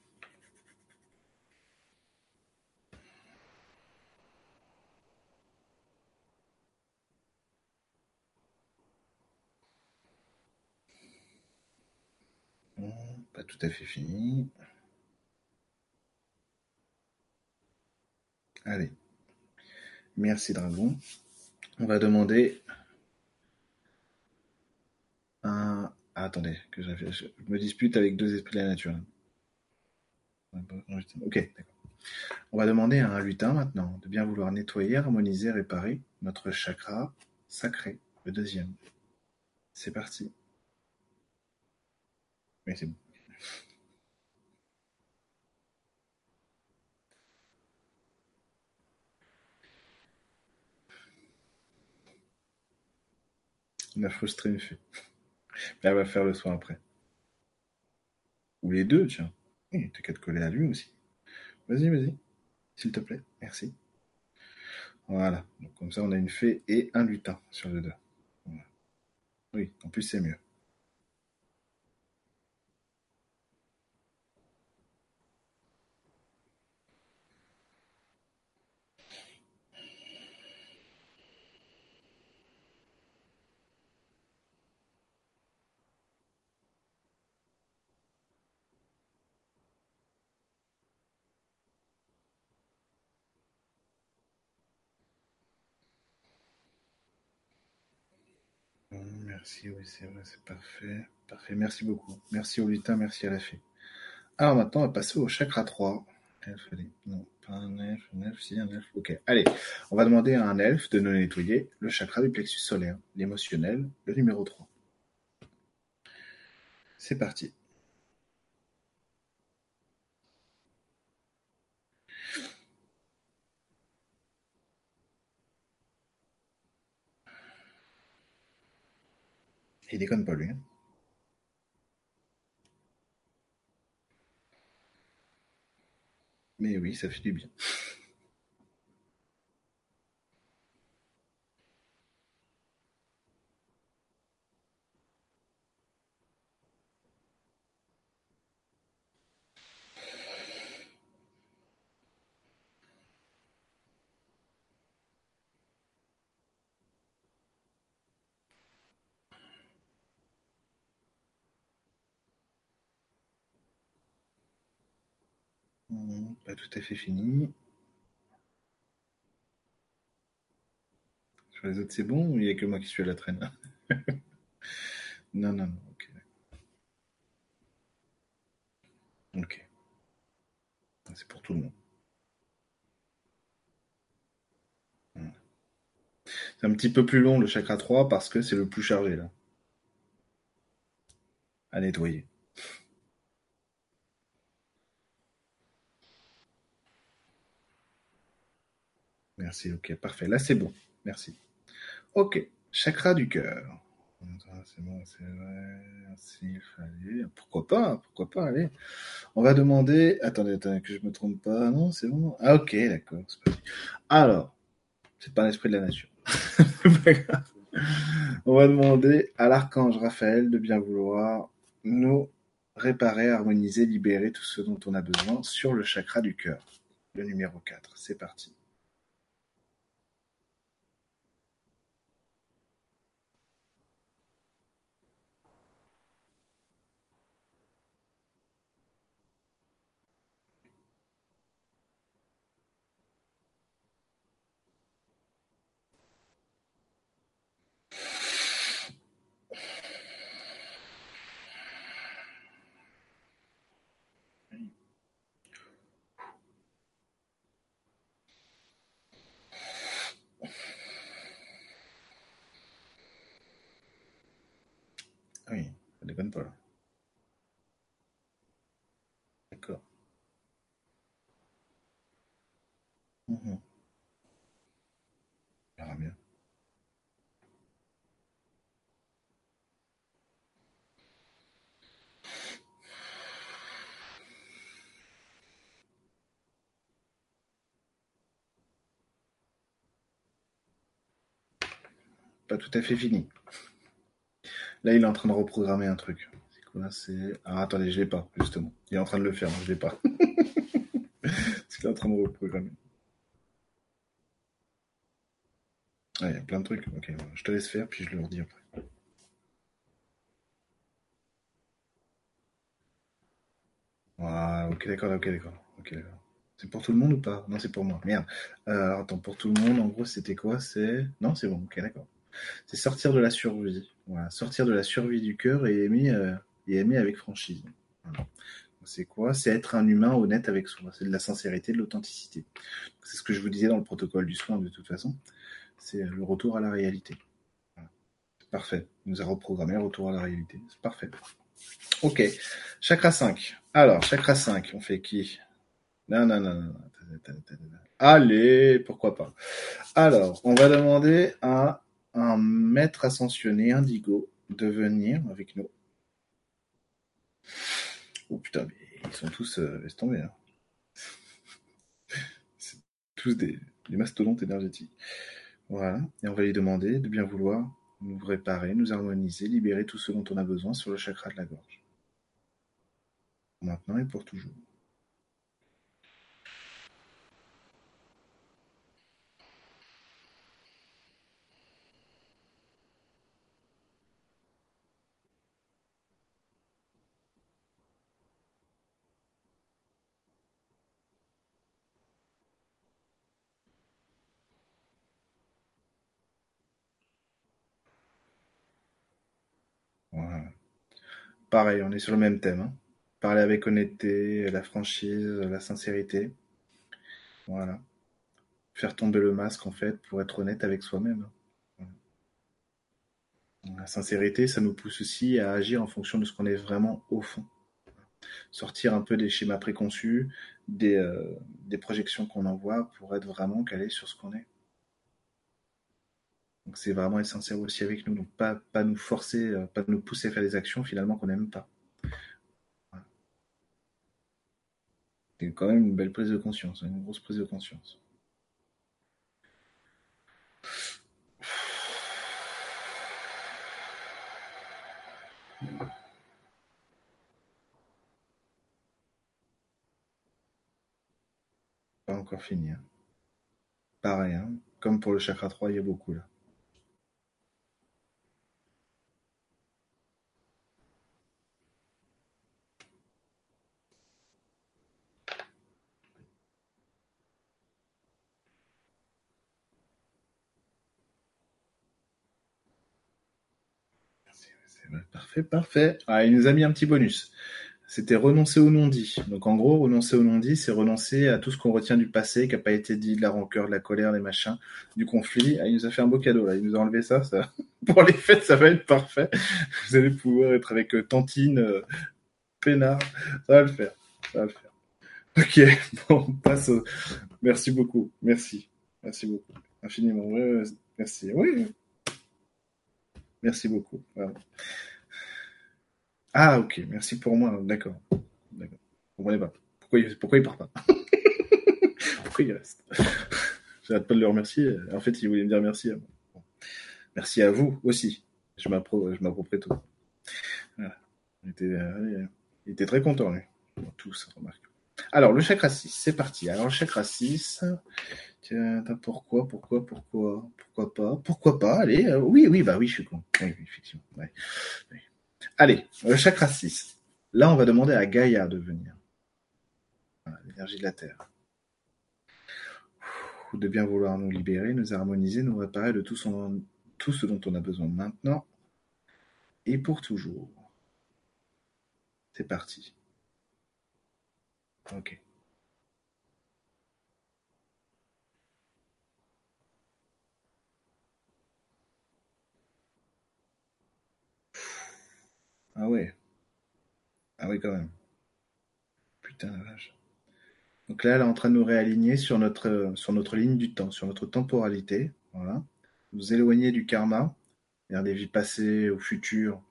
Pas tout à fait fini. Allez. Merci Dragon. On va demander un... Ah, attendez, que je me dispute avec deux esprits de la nature. Ok, d'accord. On va demander à un lutin maintenant de bien vouloir nettoyer, harmoniser, réparer notre chakra sacré, le deuxième. C'est parti. Oui, c'est bon. On a frustré une fille. Mais elle va faire le soin après. Ou les deux, tiens. Oui, t'as qu'à te coller à lui aussi. Vas-y, vas-y. S'il te plaît. Merci. Voilà. Donc, comme ça, on a une fée et un lutin sur le deux. Oui, en plus, c'est mieux. Merci, oui, c'est vrai, c'est parfait. Parfait, merci beaucoup. Merci au lutin, merci à la fée. Alors maintenant, on va passer au chakra 3. Elfe, non, pas un elfe, un elfe, si, un elfe. Ok, allez, on va demander à un elfe de nous nettoyer le chakra du plexus solaire, l'émotionnel, le numéro 3. C'est parti. Il déconne pas lui. Hein. Mais oui, ça fait du bien. Mmh, tout à fait fini. Sur les autres, c'est bon ou il n'y a que moi qui suis à la traîne? Non, non, non, ok. Ok. C'est pour tout le monde. C'est un petit peu plus long le chakra 3 parce que c'est le plus chargé là. À nettoyer. Merci, ok, parfait. Là, c'est bon. Merci. Ok, chakra du cœur. C'est bon, c'est vrai. Merci, fallait. Pourquoi pas Pourquoi pas Allez. On va demander. Attendez, attendez, que je me trompe pas. Non, c'est bon. Ah, ok, d'accord. Alors, c'est pas l'esprit de la nature. On va demander à l'archange Raphaël de bien vouloir nous réparer, harmoniser, libérer tout ce dont on a besoin sur le chakra du cœur. Le numéro 4. C'est parti. Oui, ça déconne pas là. D'accord. Mmh. On verra bien. Pas tout à fait fini. Là, il est en train de reprogrammer un truc. C'est quoi C'est. Ah, attendez, je l'ai pas, justement. Il est en train de le faire, je l'ai pas. Parce qu'il est en train de reprogrammer. Ah, il y a plein de trucs. Ok, je te laisse faire, puis je le redis après. Ah, ok, d'accord, ok, d'accord. C'est pour tout le monde ou pas? Non, c'est pour moi. Merde. Euh, alors, attends, pour tout le monde, en gros, c'était quoi? C'est. Non, c'est bon, ok, d'accord. C'est sortir de la survie. Voilà, sortir de la survie du cœur et aimer, euh, et aimer avec franchise. C'est quoi? C'est être un humain honnête avec soi. C'est de la sincérité, de l'authenticité. C'est ce que je vous disais dans le protocole du soin, de toute façon. C'est le retour à la réalité. Voilà. Parfait. Il nous a reprogrammé le retour à la réalité. C'est parfait. Ok. Chakra 5. Alors, chakra 5, on fait qui? Non, non, non, non. Allez, pourquoi pas. Alors, on va demander à un maître ascensionné indigo de venir avec nous. Oh putain, mais ils sont tous euh, laisse tomber. Hein. C'est tous des, des mastodontes énergétiques. Voilà, et on va lui demander de bien vouloir nous réparer, nous harmoniser, libérer tout ce dont on a besoin sur le chakra de la gorge. Maintenant et pour toujours. Voilà. Pareil, on est sur le même thème. Hein. Parler avec honnêteté, la franchise, la sincérité. Voilà. Faire tomber le masque, en fait, pour être honnête avec soi-même. La sincérité, ça nous pousse aussi à agir en fonction de ce qu'on est vraiment au fond. Sortir un peu des schémas préconçus, des, euh, des projections qu'on envoie pour être vraiment calé sur ce qu'on est. Donc c'est vraiment être sincère aussi avec nous, donc pas, pas nous forcer, euh, pas nous pousser à faire des actions finalement qu'on n'aime pas. C'est quand même une belle prise de conscience, une grosse prise de conscience. Pas encore fini. Hein. Pareil, hein. comme pour le chakra 3, il y a beaucoup là. Parfait, parfait. Ah, il nous a mis un petit bonus. C'était renoncer au non-dit. Donc en gros, renoncer au non-dit, c'est renoncer à tout ce qu'on retient du passé, qui n'a pas été dit, de la rancœur, de la colère, des machins, du conflit. Ah, il nous a fait un beau cadeau là. Il nous a enlevé ça. ça. Pour les fêtes, ça va être parfait. Vous allez pouvoir être avec euh, Tantine, euh, Pénard. Ça va le faire. Ça va le faire. Ok, bon, on passe au... Merci beaucoup. Merci. Merci beaucoup. Infiniment. merci. Oui. Merci beaucoup. Ah, ok, merci pour moi, d'accord. D'accord. pas. Pourquoi il, pourquoi il part pas? Pourquoi il reste? J'arrête pas de le remercier. En fait, il voulait me dire merci à moi. Merci à vous aussi. Je m'approprie tout. Voilà. Il, était, euh, il était très content, lui. Tous, remarque. Alors, le chakra 6, c'est parti. Alors, le chakra 6, tiens, pourquoi, pourquoi, pourquoi, pourquoi pas, pourquoi pas, allez, euh, oui, oui, bah oui, je suis con. Effectivement. Allez, le chakra 6. Là, on va demander à Gaïa de venir. L'énergie de la Terre. De bien vouloir nous libérer, nous harmoniser, nous réparer de tout, tout ce dont on a besoin maintenant et pour toujours. C'est parti. Ok. Ah ouais. Ah oui, quand même. Putain la vache. Donc là, elle est en train de nous réaligner sur notre, sur notre ligne du temps, sur notre temporalité. Voilà. Nous éloigner du karma, vers des vies passées ou futures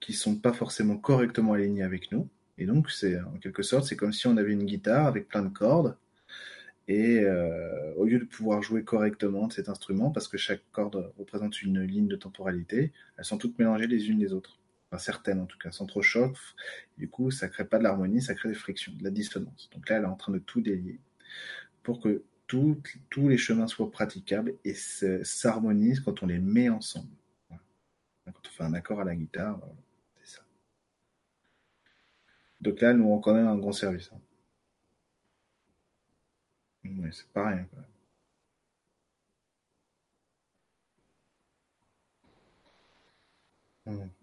qui sont pas forcément correctement alignées avec nous. Et donc, c'est en quelque sorte, c'est comme si on avait une guitare avec plein de cordes et euh, au lieu de pouvoir jouer correctement de cet instrument, parce que chaque corde représente une ligne de temporalité, elles sont toutes mélangées les unes les autres. Enfin, certaines en tout cas, s'entrechoquent. Du coup, ça crée pas de l'harmonie, ça crée des frictions, de la dissonance. Donc là, elle est en train de tout délier pour que tous les chemins soient praticables et s'harmonisent quand on les met ensemble. Quand on fait un accord à la guitare. Donc là, nous rend quand même un grand service. Hein. Oui, c'est pas rien. Mmh.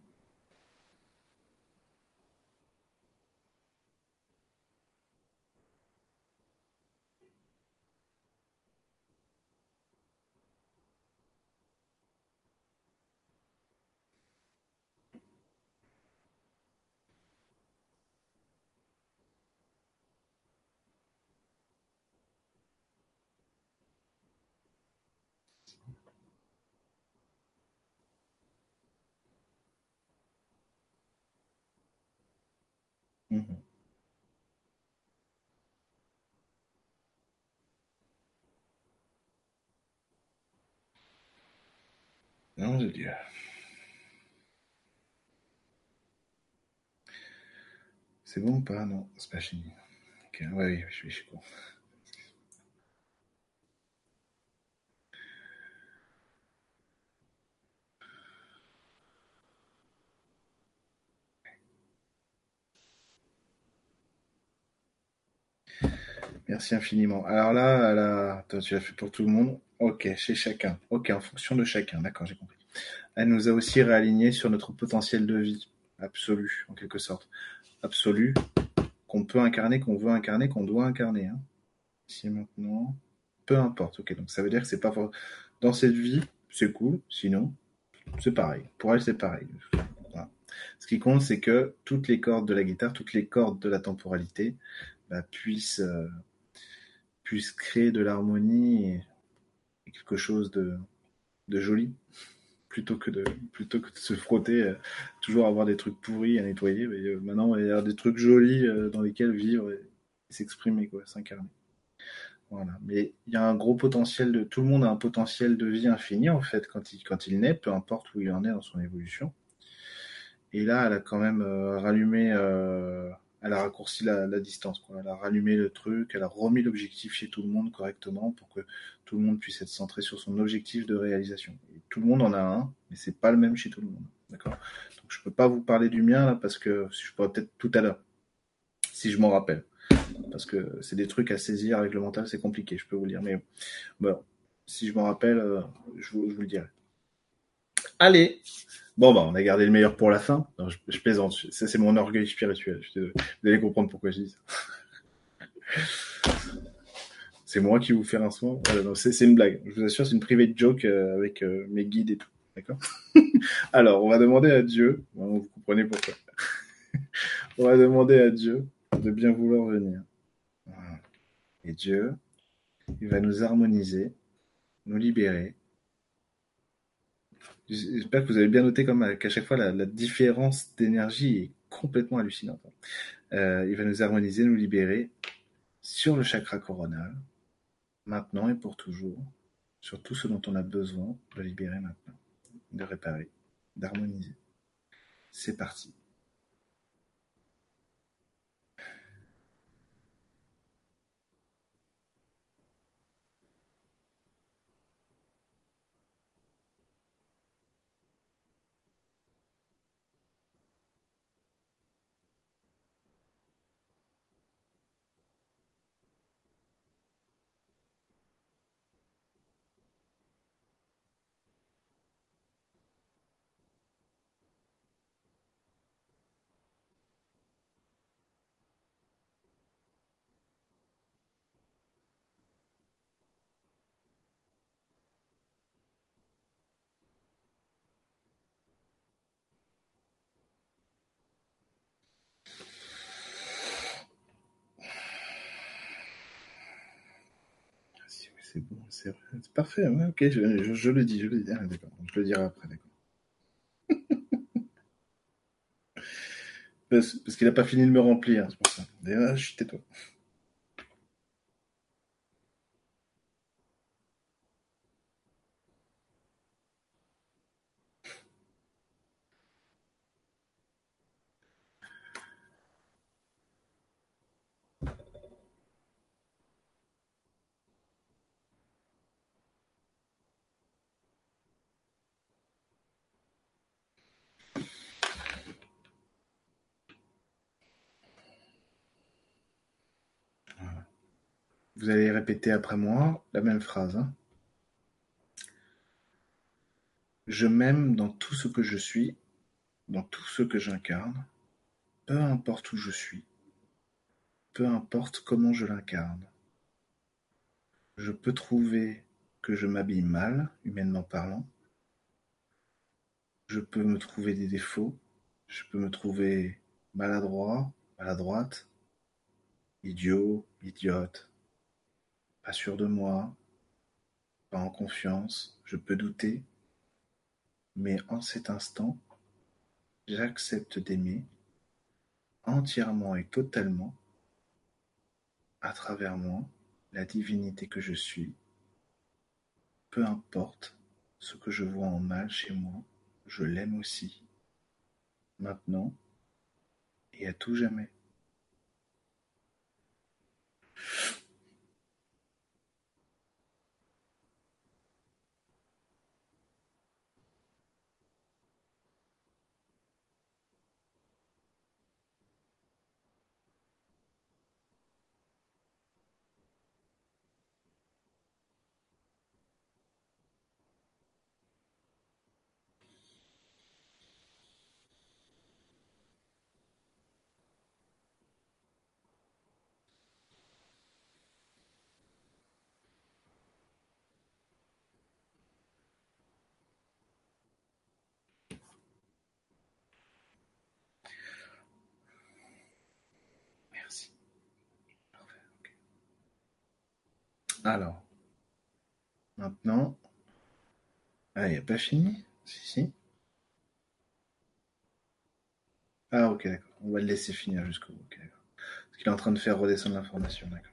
Mhm. Non de Dieu. C'est bon ou pas? Non, c'est pas fini. Ok, ouais, oui, je suis, je suis con. Merci infiniment. Alors là, tu l'as fait pour tout le monde. Ok, chez chacun. Ok, en fonction de chacun. D'accord, j'ai compris. Elle nous a aussi réaligné sur notre potentiel de vie absolu, en quelque sorte. Absolu, qu'on peut incarner, qu'on veut incarner, qu'on doit incarner. Hein. Ici maintenant, peu importe. Ok, donc ça veut dire que c'est pas dans cette vie, c'est cool. Sinon, c'est pareil. Pour elle, c'est pareil. Ce qui compte, c'est que toutes les cordes de la guitare, toutes les cordes de la temporalité, bah, puissent euh, créer de l'harmonie et, quelque chose de, joli plutôt que de plutôt que de se frotter euh, toujours avoir des trucs pourris à nettoyer. Euh, maintenant il y a des trucs jolis euh, dans lesquels vivre et, s'exprimer quoi s'incarner. Voilà. Mais il y a un gros potentiel de tout le monde a un potentiel de vie infini en fait quand il quand il naît peu importe où il en est dans son évolution. Et là elle a quand même rallumé elle a raccourci la, distance, quoi. Elle a rallumé le truc, elle a remis l'objectif chez tout le monde correctement pour que tout le monde puisse être centré sur son objectif de réalisation. tout le monde en a un, mais c'est pas le même chez tout le monde. D'accord? Donc je peux pas vous parler du mien là parce que je pourrais peut-être tout à l'heure, si je m'en rappelle. Parce que c'est des trucs à saisir avec le mental, c'est compliqué, je peux vous le dire. Mais bon, si je m'en rappelle, euh, je vous, je vous le dirai. Allez, Bon, bah, on a gardé le meilleur pour la fin. Non, je, plaisante. Ça, c'est mon orgueil spirituel. Vous allez comprendre pourquoi je dis ça. C'est moi qui vous fais un soin. Voilà, c'est une blague. Je vous assure, c'est une private joke euh, avec euh, mes guides et tout. D'accord? Alors, on va demander à Dieu. Bon, vous comprenez pourquoi. on va demander à Dieu de bien vouloir venir. Et Dieu, il va nous harmoniser, nous libérer. J'espère que vous avez bien noté comme qu'à chaque fois la, la différence d'énergie est complètement hallucinante. Euh, il va nous harmoniser, nous libérer sur le chakra coronal, maintenant et pour toujours, sur tout ce dont on a besoin de libérer maintenant, de réparer, d'harmoniser. C'est parti. C'est bon, c'est parfait. Ok, je, je, le dis, je le dis. Ah, d'accord, je le dirai après, d'accord. parce, parce qu'il n'a pas fini de me remplir, c'est pour ça. D'ailleurs, je tais-toi. Vous allez répéter après moi la même phrase. Hein. Je m'aime dans tout ce que je suis, dans tout ce que j'incarne, peu importe où je suis, peu importe comment je l'incarne. Je peux trouver que je m'habille mal, humainement parlant. Je peux me trouver des défauts. Je peux me trouver maladroit, maladroite, idiot, idiote, pas sûr de moi, pas en confiance, je peux douter, mais en cet instant, j'accepte d'aimer entièrement et totalement à travers moi la divinité que je suis, peu importe ce que je vois en mal chez moi, je l'aime aussi, maintenant et à tout jamais. Alors, maintenant, ah, il n'y a pas fini Si, si. Ah, ok, d'accord. On va le laisser finir jusqu'au bout. ok, d'accord. Parce qu'il est en train de faire redescendre l'information, d'accord.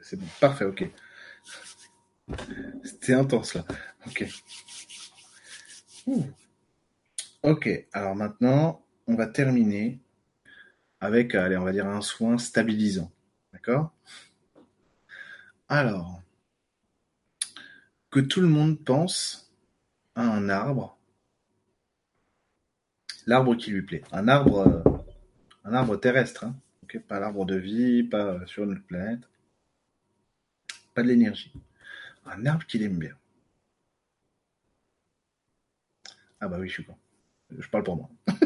C'est bon, parfait, ok. C'était intense là. Ok. Ok, alors maintenant, on va terminer avec, allez, on va dire un soin stabilisant. D'accord? Alors, que tout le monde pense à un arbre, l'arbre qui lui plaît, un arbre, euh, un arbre terrestre, hein. pas l'arbre de vie, pas sur notre planète, pas de l'énergie, un arbre qu'il aime bien. Ah bah oui, je suis con. Je parle pour moi.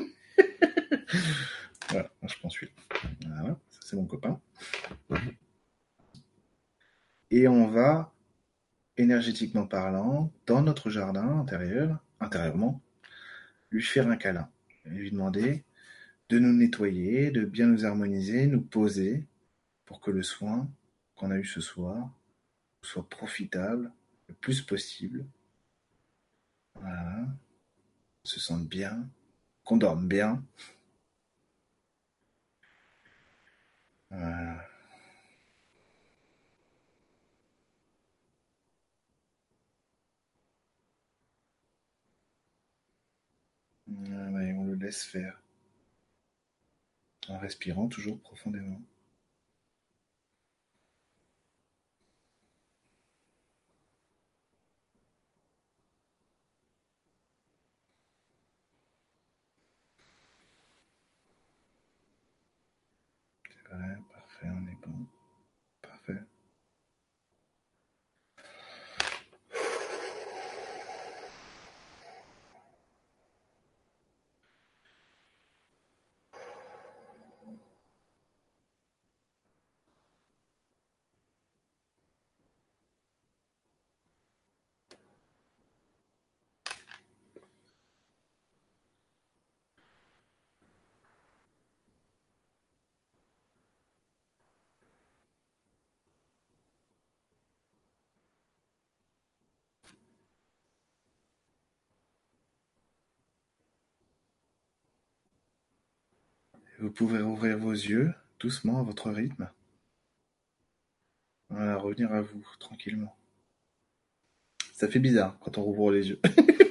voilà, je prends celui Voilà, ça c'est mon copain. Et on va, énergétiquement parlant, dans notre jardin intérieur, intérieurement, lui faire un câlin. Et lui demander de nous nettoyer, de bien nous harmoniser, nous poser pour que le soin qu'on a eu ce soir soit profitable le plus possible. Se sente bien, qu'on dorme bien. On le laisse faire. En respirant toujours profondément. Parfait, on est bon. Parfait. Vous pouvez ouvrir vos yeux doucement à votre rythme. Voilà, revenir à vous tranquillement. Ça fait bizarre quand on rouvre les yeux.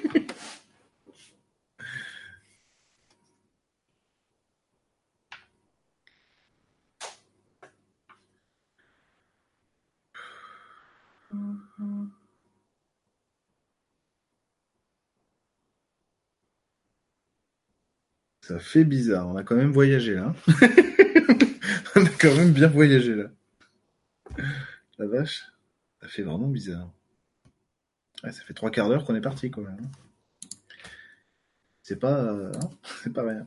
Ça fait bizarre. On a quand même voyagé là. On a quand même bien voyagé là. La vache. Ça fait vraiment bizarre. ça fait trois quarts d'heure qu'on est parti quand même. C'est pas, hein, c'est pas rien.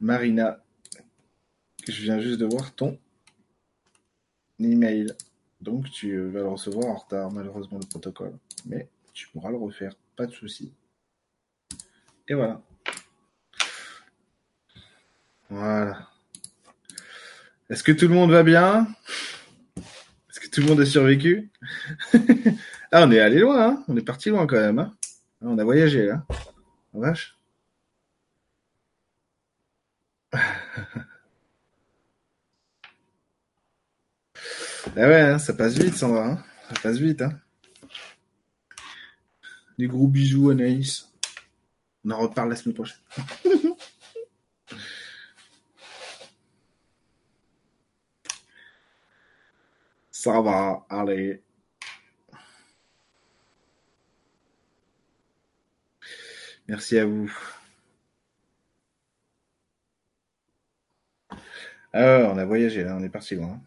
Marina, je viens juste de voir ton email. Donc tu vas le recevoir en retard, malheureusement, le protocole. Mais tu pourras le refaire, pas de souci. Et voilà. Voilà. Est-ce que tout le monde va bien? Est-ce que tout le monde a survécu? Ah, on est allé loin, hein on est parti loin quand même. Hein on a voyagé là. vache. Ah ouais, hein, ça passe vite, Sandra. Hein ça passe vite. Hein Des gros bisous, Anaïs. On en reparle la semaine prochaine. ça va, allez. Merci à vous. Ah on a voyagé là, on est parti loin.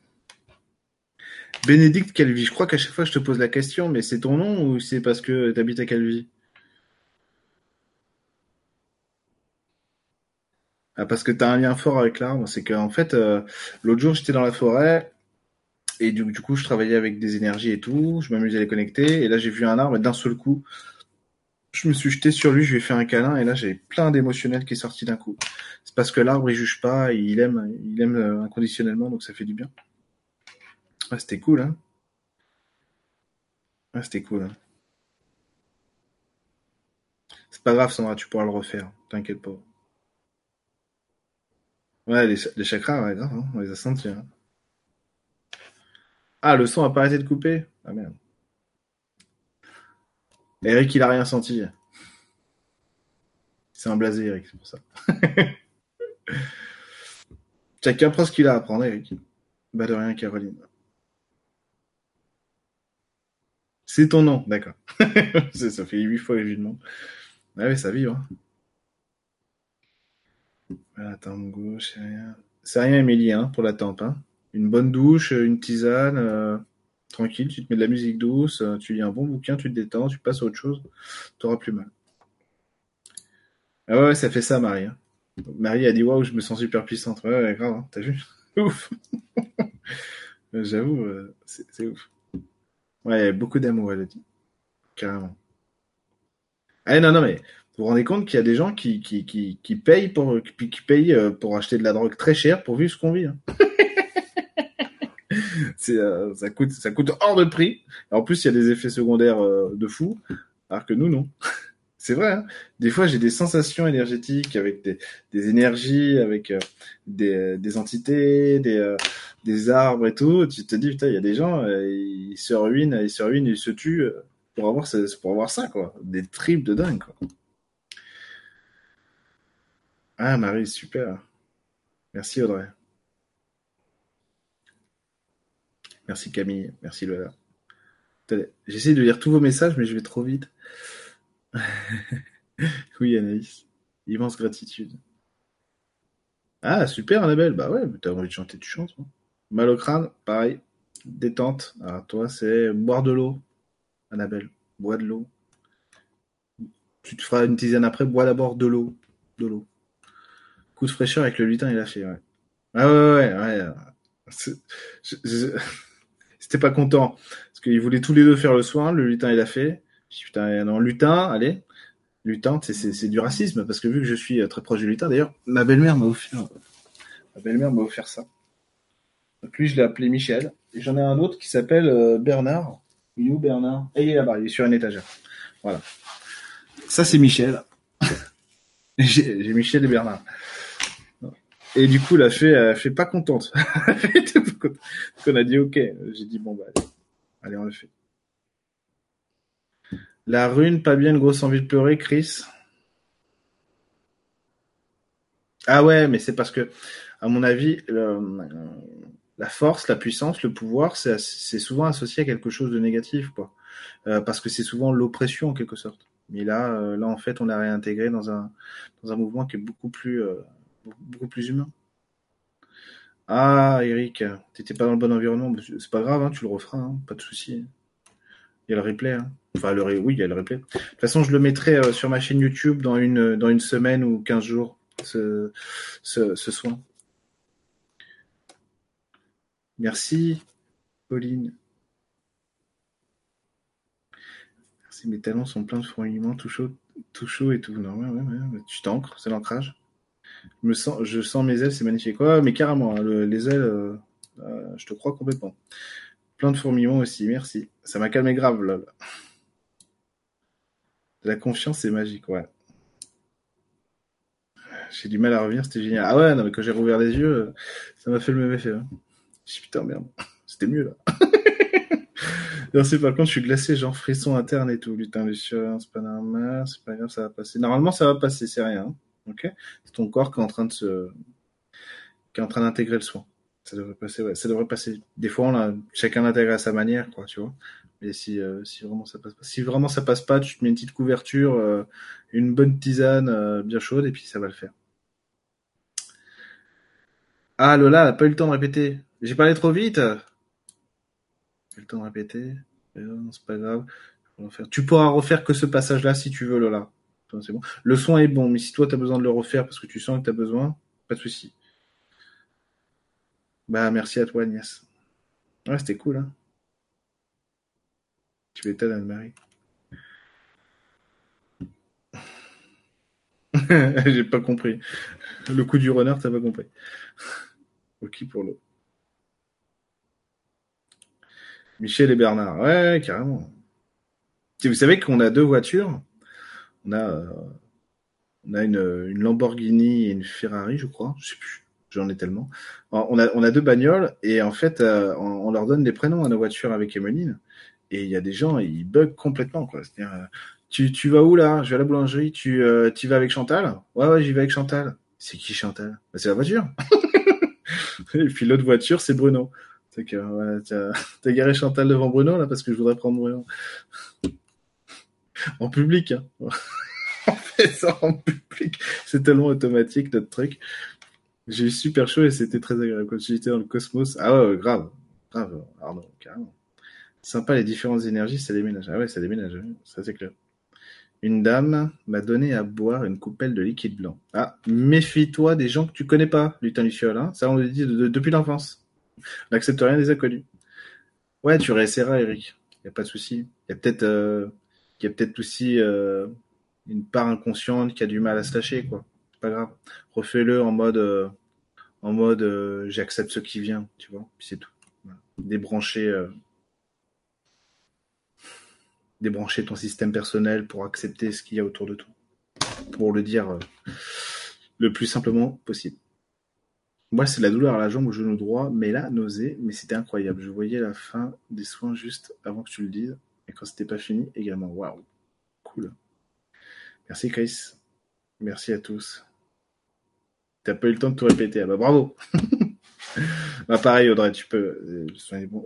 Bénédicte Calvi, je crois qu'à chaque fois je te pose la question, mais c'est ton nom ou c'est parce que tu habites à Calvi? Ah, Parce que tu as un lien fort avec l'arbre, c'est qu'en fait, euh, l'autre jour j'étais dans la forêt et du, coup je travaillais avec des énergies et tout, je m'amusais à les connecter et là j'ai vu un arbre et d'un seul coup, Je me suis jeté sur lui, je lui ai fait un câlin, et là j'ai plein d'émotionnel qui est sorti d'un coup. C'est parce que l'arbre il juge pas, il aime, il aime euh, inconditionnellement, donc ça fait du bien. Ah, c'était cool, hein. Ah, c'était cool. Hein. C'est pas grave, Sandra, tu pourras le refaire. T'inquiète pas. Ouais, les, chakras, ouais, grave, hein, on les a sentis. Hein. Ah, le son a pas arrêté de couper? Ah merde. Eric, il a rien senti. C'est un blasé, Eric, c'est pour ça. Chacun prend ce qu'il a à apprendre, Eric. Bah de rien, Caroline. C'est ton nom, d'accord. ça fait huit fois que je lui demande. Ah oui, ça vibre. Hein. Attends, gauche, c'est rien. C'est rien, Émilie, hein, pour la tempe. Hein. Une bonne douche, une tisane, euh, tranquille, tu te mets de la musique douce, euh, tu lis un bon bouquin, tu te détends, tu passes à autre chose, t'auras plus mal. Ah ouais, ça fait ça, Marie. Hein. Marie a dit waouh, je me sens super puissante. Ouais, ouais grave, hein, t'as vu? Ouf J'avoue, euh, c'est ouf. Ouais, beaucoup d'amour, elle a dit. Carrément. Ah non, non, mais vous vous rendez compte qu'il y a des gens qui, qui, qui, payent, pour, qui, euh, pour acheter de la drogue très chère pour vivre ce qu'on vit. Hein. euh, ça, coûte, ça coûte hors de prix. En plus, il y a des effets secondaires euh, de fou, alors que nous, non. c'est vrai. Hein des fois, j'ai des sensations énergétiques avec des, énergies, avec des, des entités, des, des arbres et tout. Tu te dis, putain, il y a des gens, ils se ruinent, ils se ruinent, ils se tuent pour avoir, pour avoir ça, quoi. Des tripes de dingue, quoi. Ah, Marie, super. Merci, Audrey. Merci, Camille. Merci, Lola. J'essaie de lire tous vos messages, mais je vais trop vite. oui, Anaïs. Immense gratitude. Ah, super, Annabelle. Bah ouais, t'as envie de chanter, tu chantes. Hein. Mal au crâne, pareil. Détente. Alors, toi, c'est boire de l'eau. Annabelle, bois de l'eau. Tu te feras une tisane après, bois d'abord de l'eau. De l'eau. Coup de fraîcheur avec le lutin, il a fait, ouais. Ah ouais, ouais, ouais. C'était pas content. Parce qu'ils voulaient tous les deux faire le soin, le lutin, il a fait. Putain, non, lutin, allez. Lutin, c'est du racisme, parce que vu que je suis euh, très proche du lutin, d'ailleurs, ma belle-mère m'a offert, ma belle-mère m'a offert ça. Donc lui, je l'ai appelé Michel. Et j'en ai un autre qui s'appelle euh, Bernard. Il est où Bernard? Et il est là-bas, il est sur une étagère. Voilà. Ça, c'est Michel. J'ai Michel et Bernard. Et du coup, la fée, elle fait pas contente. On a dit ok. J'ai dit bon bah allez, on le fait. La rune, pas bien, une grosse envie de pleurer, Chris. Ah ouais, mais c'est parce que, à mon avis, la force, la puissance, le pouvoir, c'est souvent associé à quelque chose de négatif, quoi. Euh, parce que c'est souvent l'oppression en quelque sorte. Mais là, euh, là en fait, on l'a réintégré dans un mouvement qui est beaucoup plus euh, beaucoup plus humain. Ah, Eric, t'étais pas dans le bon environnement. C'est pas grave, hein, tu le referas, hein, pas de souci. Il y a le replay. Hein. Enfin, oui, il y a le replay. De toute façon, je le mettrai sur ma chaîne YouTube dans une dans une semaine ou 15 jours ce, ce, soin. Merci, Pauline. Merci, mes talons sont pleins de fourmillements, tout chaud, tout chaud et tout. Non, tu t'ancres, c'est l'ancrage. Je, sens, je sens mes ailes, c'est magnifique. Ouais, mais carrément, hein, les ailes, euh, euh, je te crois complètement. Plein de fourmillements aussi, merci. Ça m'a calmé grave, là. La confiance, c'est magique, ouais. J'ai du mal à revenir, c'était génial. Ah ouais, non, mais quand j'ai rouvert les yeux, ça m'a fait le même effet. Hein. Je putain, merde, c'était mieux là. c'est par contre, je suis glacé, genre frisson interne et tout. Lutin, Lucien, c'est pas normal, c'est pas grave, ça va passer. Normalement, ça va passer, c'est rien. Hein. C'est ton corps qui est en train d'intégrer le soin. Ça devrait passer, ouais, ça devrait passer. Des fois, on a... chacun l'intègre à sa manière, quoi, tu vois. Mais si, euh, si vraiment ça passe pas, si vraiment ça passe pas, tu te mets une petite couverture, euh, une bonne tisane euh, bien chaude, et puis ça va le faire. Ah, Lola, pas eu le temps de répéter. J'ai parlé trop vite. J'ai eu le temps de répéter. c'est pas grave. Tu pourras refaire que ce passage-là si tu veux, Lola. C'est bon. Le son est bon, mais si toi tu as besoin de le refaire parce que tu sens que tu as besoin, pas de souci. Bah merci à toi Agnès. Ouais, c'était cool hein. Tu m'étonnes Anne-Marie. J'ai pas compris. Le coup du runner, t'as pas compris. ok pour l'eau. Michel et Bernard, ouais, carrément. Si vous savez qu'on a deux voitures, on a, euh, on a une, une, Lamborghini et une Ferrari, je crois, je sais plus, j'en ai tellement. On a, on deux bagnoles et en fait, euh, on, leur donne des prénoms à nos voitures avec Emeline. Et il y a des gens, ils bug complètement, euh, tu, vas où là? Je vais à la boulangerie. Tu, tu vas avec Chantal? Ouais, ouais, j'y vais avec Chantal. C'est qui Chantal? Bah, C'est la voiture. et puis l'autre voiture, c'est Bruno. C'est t'as garé Chantal devant Bruno là parce que je voudrais prendre Bruno. en public. Hein. fait en public. C'est tellement automatique notre truc. J'ai eu super chaud et c'était très agréable. Quand j'étais dans le cosmos, ah ouais, grave, grave, Arnaud, carrément. Sympa les différentes énergies, ça déménage. Ah ouais, ça déménage, ça c'est clair. Une dame m'a donné à boire une coupelle de liquide blanc. Ah, méfie-toi des gens que tu connais pas, lutin Luciole. Hein ça, on le dit depuis l'enfance. On n'accepte rien des inconnus. Ouais, tu réessayeras, Eric. Y a pas de souci. Y a peut-être, euh, y a peut-être aussi euh, une part inconsciente qui a du mal à se lâcher, quoi. Grave. Refais-le en mode, euh, en mode, euh, j'accepte ce qui vient, tu vois. Puis c'est tout. Débrancher, euh, débrancher ton système personnel pour accepter ce qu'il y a autour de toi. Pour le dire le plus simplement possible. Moi, c'est la douleur à la jambe au genou droit, mais là, nausée, mais c'était incroyable. Je voyais la fin des soins juste avant que tu le dises, et quand c'était pas fini également. Waouh, cool. Merci Chris. Merci à tous. T'as pas eu le temps de tout répéter, ah bah bravo. bah pareil Audrey, tu peux. Euh,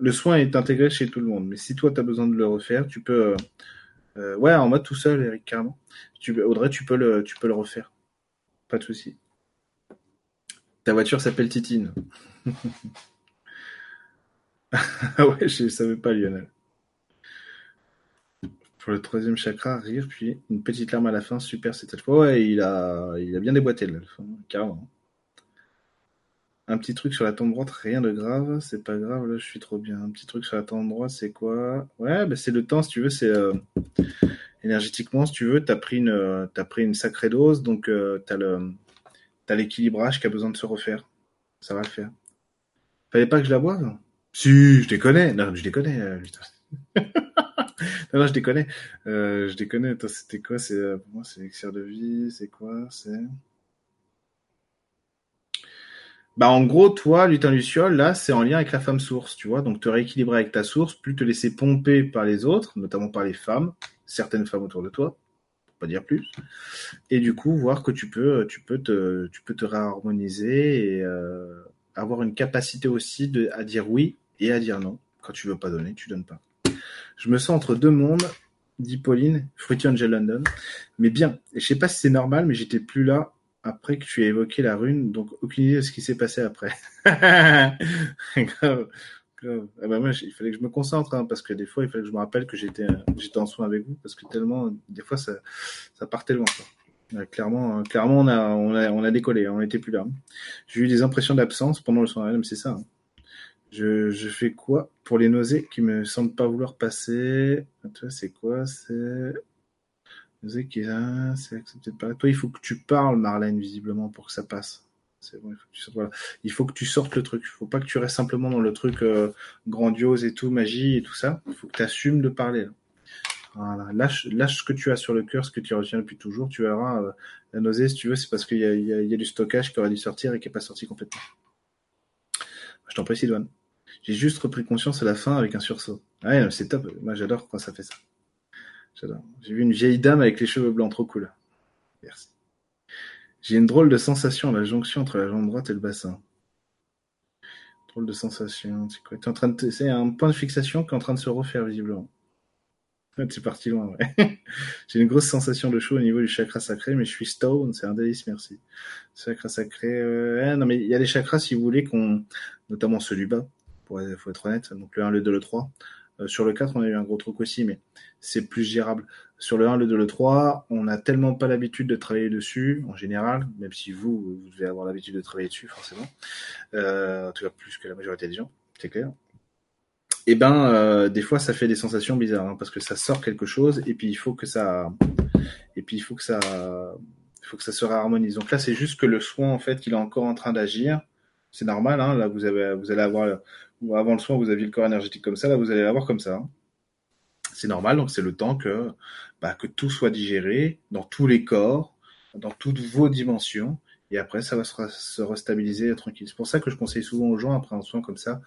le soin, est intégré chez tout le monde, mais si toi t'as besoin de le refaire, tu peux. Euh, euh, ouais, en mode tout seul, Eric, carrément. Tu, Audrey, tu peux le, tu peux le refaire. Pas de souci. Ta voiture s'appelle Titine. ah ouais, je ne savais pas, Lionel. Pour le troisième chakra, rire, puis une petite larme à la fin, super cette fois. Ouais, il a, il a bien déboîté là, carrément. Un petit truc sur la tombe droite, rien de grave, c'est pas grave, là je suis trop bien. Un petit truc sur la tombe droite, c'est quoi? Ouais, bah, c'est le temps, si tu veux, c'est euh, énergétiquement, si tu veux, t'as pris une, euh, as pris une sacrée dose, donc euh, t'as l'équilibrage qui a besoin de se refaire. Ça va le faire. Fallait pas que je la boive? Si, je déconne. Non, je déconne. Euh, non, non, je déconne. Euh, je déconne. C'était quoi? C'est euh, pour moi, c'est l'élixir de vie. C'est quoi? C'est bah en gros, toi, lutin luciole, là, c'est en lien avec la femme source, tu vois. Donc te rééquilibrer avec ta source, plus te laisser pomper par les autres, notamment par les femmes, certaines femmes autour de toi, pas dire plus. Et du coup, voir que tu peux, te, tu réharmoniser et euh, avoir une capacité aussi de, à dire oui et à dire non. Quand tu veux pas donner, tu donnes pas. Je me sens entre deux mondes, dit Pauline, Fruity Angel London. Mais bien, et je sais pas si c'est normal, mais j'étais plus là après que tu aies évoqué la rune, donc aucune idée de ce qui s'est passé après. Ah bah il fallait que je me concentre, hein, parce que des fois, il fallait que je me rappelle que j'étais, j'étais en soin avec vous, parce que tellement, des fois, ça, ça partait loin. Quoi. clairement, clairement, on a, on a, décollé, hein, on n'était plus là. J'ai eu des impressions d'absence pendant le soin, mais c'est ça. Hein. Je, je fais quoi pour les nausées qui me semblent pas vouloir passer? Toi, c'est quoi? C'est nausées qui, ah, c'est accepté pas. Toi, il faut que tu parles, Marlène, visiblement, pour que ça passe. C'est bon, il faut que tu sortes, le truc. Il faut pas que tu restes simplement dans le truc euh, grandiose et tout, magie et tout ça. Il faut que tu assumes de parler. Voilà. Lâche, lâche ce que tu as sur le cœur, ce que tu retiens depuis toujours. Tu verras, euh, la nausée, si tu veux, c'est parce qu'il y y, y a du stockage qui aurait dû sortir et qui est pas sorti complètement. Je t'en prie, Sidoine. J'ai juste repris conscience à la fin avec un sursaut. Ouais, c'est top. Moi, j'adore quand ça fait ça. J'adore. J'ai vu une vieille dame avec les cheveux blancs, trop cool. Merci. J'ai une drôle de sensation à la jonction entre la jambe droite et le bassin. Drôle de sensation. C'est quoi? En train de C'est un point de fixation qui est en train de se refaire visiblement. C'est parti loin, ouais. J'ai une grosse sensation de chaud au niveau du chakra sacré, mais je suis stone, c'est un délice, merci. Chakra sacré, euh... non mais il y a des chakras, si vous voulez, qu'on, notamment celui bas, pour faut être honnête, donc le 1, le 2, le 3. Euh, sur le 4, on a eu un gros truc aussi, mais c'est plus gérable. Sur le 1, le 2, le 3, on n'a tellement pas l'habitude de travailler dessus, en général, même si vous, vous devez avoir l'habitude de travailler dessus, forcément. Euh, en tout cas, plus que la majorité des gens, c'est clair. Et eh ben, euh, des fois, ça fait des sensations bizarres, hein, parce que ça sort quelque chose, et puis il faut que ça, et puis il faut que ça, Il faut que ça se réharmonise. Donc là, c'est juste que le soin, en fait, qu'il est encore en train d'agir. C'est normal, hein. Là, vous avez, vous allez avoir, avant le soin, vous aviez le corps énergétique comme ça. Là, vous allez l'avoir comme ça. Hein. C'est normal. Donc, c'est le temps que, bah, que tout soit digéré dans tous les corps, dans toutes vos dimensions. Et après, ça va se, restabiliser tranquille. C'est pour ça que je conseille souvent aux gens, après un soin comme ça,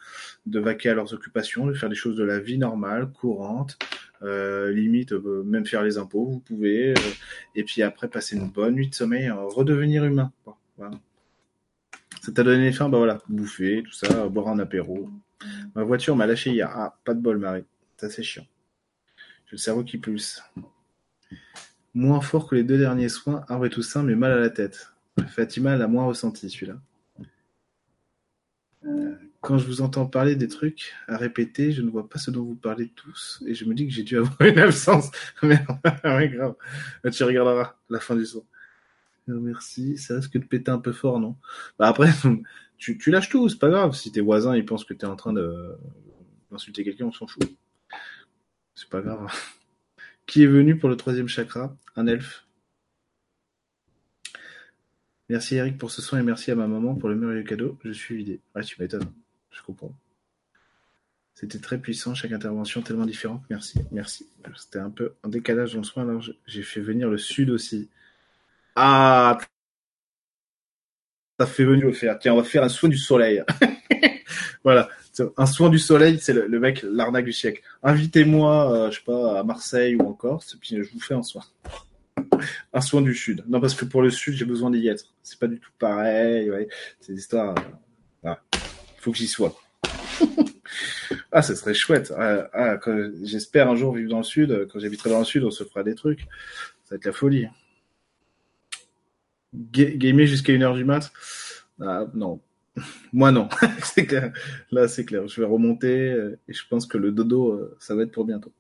de vaquer à leurs occupations, de faire des choses de la vie normale, courante, euh, limite, euh, même faire les impôts, vous pouvez. Euh, et puis après, passer une bonne nuit de sommeil, redevenir humain. voilà. Ça t'a donné faim, bah voilà, bouffer, tout ça, boire un apéro. Ma voiture m'a lâché hier. Ah, pas de bol, Marie. Ça, c'est chiant. J'ai le cerveau qui pulse. Moins fort que les deux derniers soins, arbre et Toussaint, mais mal à la tête. Fatima l'a moins ressenti celui-là. Euh, quand je vous entends parler des trucs à répéter, je ne vois pas ce dont vous parlez tous et je me dis que j'ai dû avoir une absence. Merde, grave. Tu regarderas la fin du son. Euh, merci, ça risque de péter un peu fort, non? Bah après, tu, lâches tout, c'est pas grave. Si tes voisins ils pensent que tu es en train d'insulter quelqu'un, on s'en fout. C'est pas grave. Qui est venu pour le troisième chakra? Un elfe. Merci Eric pour ce soin et merci à ma maman pour le merveilleux cadeau. Je suis vidé. Ouais, tu m'étonnes. Je comprends. C'était très puissant, chaque intervention tellement différente. Merci, merci. C'était un peu en décalage dans le soin, alors j'ai fait venir le sud aussi. Ah Ça fait venir le faire. Tiens, on va faire un soin du soleil. voilà. Un soin du soleil, c'est le, mec, l'arnaque du siècle. Invitez-moi, euh, je sais pas, à Marseille ou en Corse, puis je vous fais un soin. Un soin du sud. Non, parce que pour le sud, j'ai besoin d'y être. C'est pas du tout pareil. Ouais. C'est l'histoire. Euh, Faut que j'y sois. ah, ce serait chouette. Ah, ah J'espère un jour vivre dans le sud. Quand j'habiterai dans le sud, on se fera des trucs. Ça va être la folie. Gamer jusqu'à une heure du mat. Ah, non. Moi, non. Là, c'est clair. Je vais remonter euh, et je pense que le dodo, euh, ça va être pour bientôt.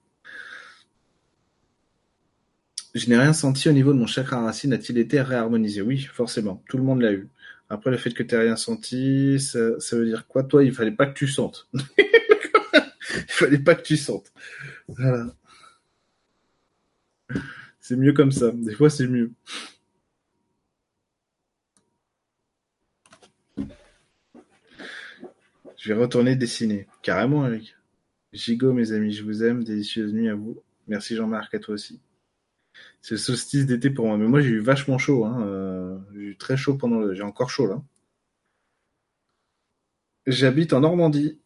Je n'ai rien senti au niveau de mon chakra racine. A-t-il été réharmonisé? Oui, forcément. Tout le monde l'a eu. Après, le fait que tu n'aies rien senti, ça, veut dire quoi Toi, il fallait pas que tu sentes. il fallait pas que tu sentes. Voilà. C'est mieux comme ça. Des fois, c'est mieux. Je vais retourner dessiner. Carrément, avec. Gigot, mes amis, je vous aime. Délicieuse nuit à vous. Merci Jean-Marc, à toi aussi. C'est le solstice d'été pour moi. Mais moi, j'ai eu vachement chaud. Hein. Euh, j'ai eu très chaud pendant le. J'ai encore chaud là. J'habite en Normandie.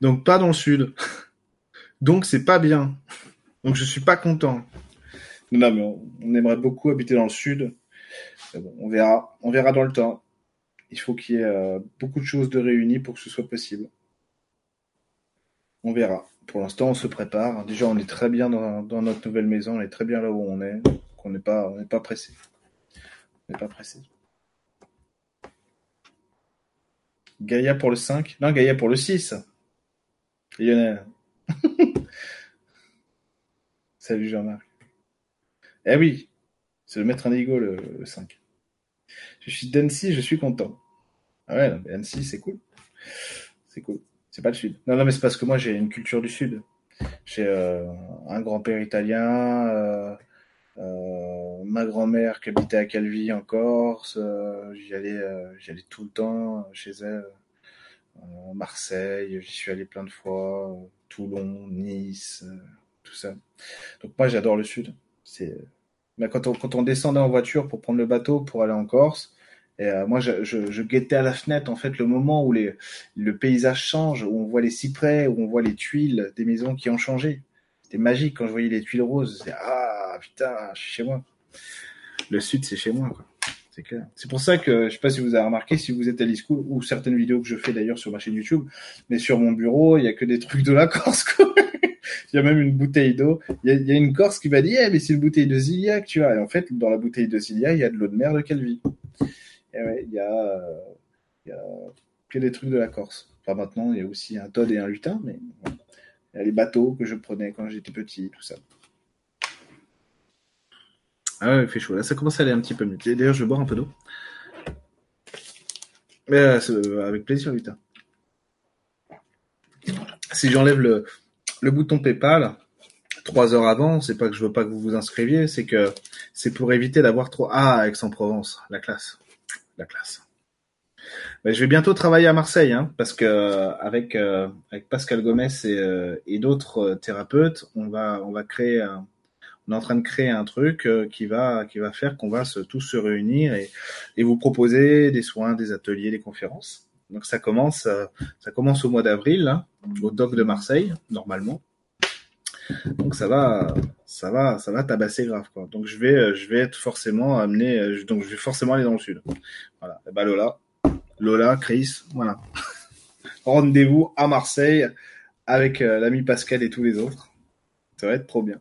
Donc pas dans le sud. Donc c'est pas bien. Donc je suis pas content. Non, mais on, aimerait beaucoup habiter dans le sud. on verra. On verra dans le temps. Il faut qu'il y ait euh, beaucoup de choses de réunies pour que ce soit possible. On verra pour l'instant, on se prépare. Déjà, on est très bien dans, notre nouvelle maison, on est très bien là où on est. on n'est pas, on pas pressé. On n'est pas pressé. Gaïa pour le 5 Non, Gaïa pour le 6. Lionel. Salut Jean-Marc. Eh oui, c'est le maître indigo le, le 5. Je suis d'Annecy, je suis content. Ah ouais, Annecy, c'est cool. C'est cool. C'est pas le sud. Non, non, mais c'est parce que moi j'ai une culture du sud. J'ai euh, un grand-père italien, euh, euh, ma grand-mère qui habitait à Calvi en Corse. j'y allais, allais tout le temps chez elle. Marseille, j'y suis allé plein de fois. Toulon, Nice, tout ça. Donc moi j'adore le sud. C'est, mais quand on, quand on descendait en voiture pour prendre le bateau pour aller en Corse, et euh, moi, je, je, je, guettais à la fenêtre en fait le moment où les, le paysage change, où on voit les cyprès, où on voit les tuiles des maisons qui ont changé. C'était magique quand je voyais les tuiles roses. ah putain, je suis chez moi. Le sud, c'est chez moi, quoi. C'est clair. C'est pour ça que je sais pas si vous avez remarqué, si vous êtes à l'e-school ou certaines vidéos que je fais d'ailleurs sur ma chaîne YouTube, mais sur mon bureau, il y a que des trucs de la Corse. Quoi. Il y a même une bouteille d'eau. Il, y a, une Corse qui va dire, eh, mais c'est une bouteille de Zilia que tu as. Et en fait, dans la bouteille de Zilia, il y a de l'eau de mer de Calvi. Eh il y a, il y a des trucs de la Corse. Enfin, maintenant, il y a aussi un Todd et un lutin, mais il y a les bateaux que je prenais quand j'étais petit, tout ça. Ah ouais, il fait chaud. Là, ça commence à aller un petit peu mieux. D'ailleurs, je vais boire un peu d'eau. Mais euh, avec plaisir, lutin. Si j'enlève le, le bouton PayPal trois heures avant, c'est pas que je veux pas que vous vous inscriviez, c'est que c'est pour éviter d'avoir trop. Ah, Aix-en-Provence, la classe, la classe. Ben, je vais bientôt travailler à Marseille, hein, parce que euh, avec euh, avec Pascal Gomez et, euh, d'autres thérapeutes, on va on va créer un, on est en train de créer un truc qui va qui va faire qu'on va se, tous se réunir et, et vous proposer des soins, des ateliers, des conférences. Donc ça commence ça commence au mois d'avril, hein, au Doc de Marseille, normalement. Donc ça va, ça va, ça va tabasser grave quoi. Donc je vais, je vais être forcément amené, donc je vais forcément aller dans le sud. Voilà. Bah Lola, Lola, Chris, voilà. Rendez-vous à Marseille avec euh, l'ami Pascal et tous les autres. Ça va être trop bien.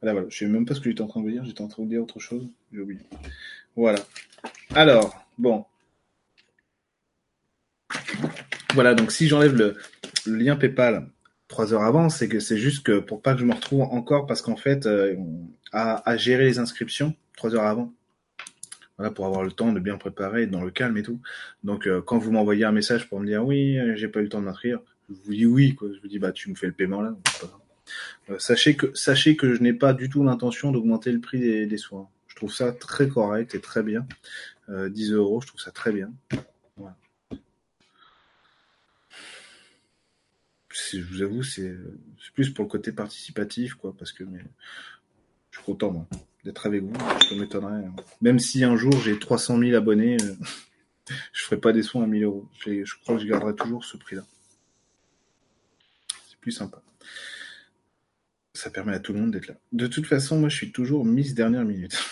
Voilà, voilà. Je sais même pas ce que j'étais en train de dire. J'étais en train de dire autre chose. J'ai oublié. Voilà. Alors, bon. Voilà, donc si j'enlève le, lien PayPal trois heures avant, c'est que c'est juste que pour pas que je me retrouve encore parce qu'en fait, euh, à, à gérer les inscriptions trois heures avant voilà, pour avoir le temps de bien préparer, dans le calme et tout. Donc, euh, quand vous m'envoyez un message pour me dire oui, euh, j'ai pas eu le temps de m'inscrire, je vous dis oui, quoi. Je vous dis bah tu me fais le paiement là. Euh, sachez que sachez que je n'ai pas du tout l'intention d'augmenter le prix des, des, soins. Je trouve ça très correct et très bien. 10 euros, je trouve ça très bien. Voilà. Je vous avoue, c'est plus pour le côté participatif, quoi, parce que je suis content moi d'être avec vous. Ça m'étonnerait. Hein. Même si un jour j'ai 300 000 abonnés, euh, je ferai pas des soins à 1000 euros. Je crois que je garderai toujours ce prix-là. C'est plus sympa. Ça permet à tout le monde d'être là. De toute façon, moi, je suis toujours Miss dernière minute.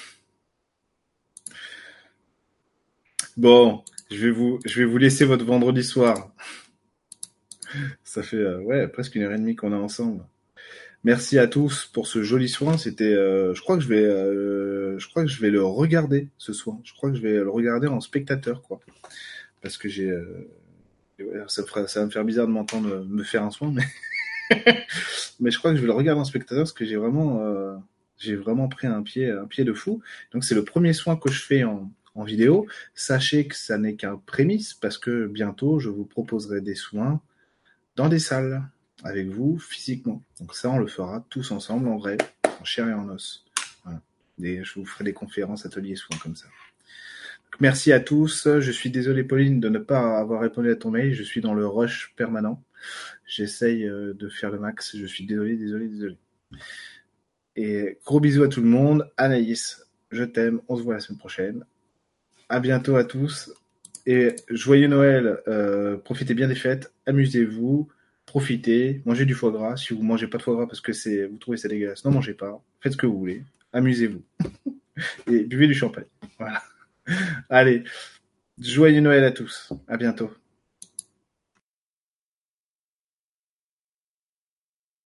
Bon, je vais vous, je vais vous laisser votre vendredi soir. Ça fait euh, ouais presque une heure et demie qu'on est ensemble. Merci à tous pour ce joli soin. C'était, euh, je crois que je vais, euh, je crois que je vais le regarder ce soir. Je crois que je vais le regarder en spectateur, quoi, parce que j'ai, ça, va me faire bizarre de m'entendre me faire un soin, mais, mais je crois que je vais le regarder en spectateur parce que j'ai vraiment, j'ai vraiment pris un pied, un pied de fou. Donc c'est le premier soin que je fais en, en vidéo. Sachez que ça n'est qu'un prémisse parce que bientôt je vous proposerai des soins dans des salles avec vous physiquement. Donc ça, on le fera tous ensemble, en vrai, en chair et en os. Je vous ferai des conférences, ateliers, soins comme ça. merci à tous. Je suis désolé, Pauline, de ne pas avoir répondu à ton mail. Je suis dans le rush permanent. J'essaye euh, de faire le max. Je suis désolé, désolé, désolé. Et gros bisous à tout le monde. Anaïs, je t'aime. On se voit la semaine prochaine. À bientôt à tous. Et joyeux Noël. Euh, profitez bien des fêtes. Amusez-vous profitez, mangez du foie gras. Si vous mangez pas de foie gras parce que c'est, vous trouvez ça dégueulasse, non mangez pas. Faites ce que vous voulez. Amusez-vous. Et buvez du champagne. Voilà. Allez. Joyeux Noël à tous. À bientôt.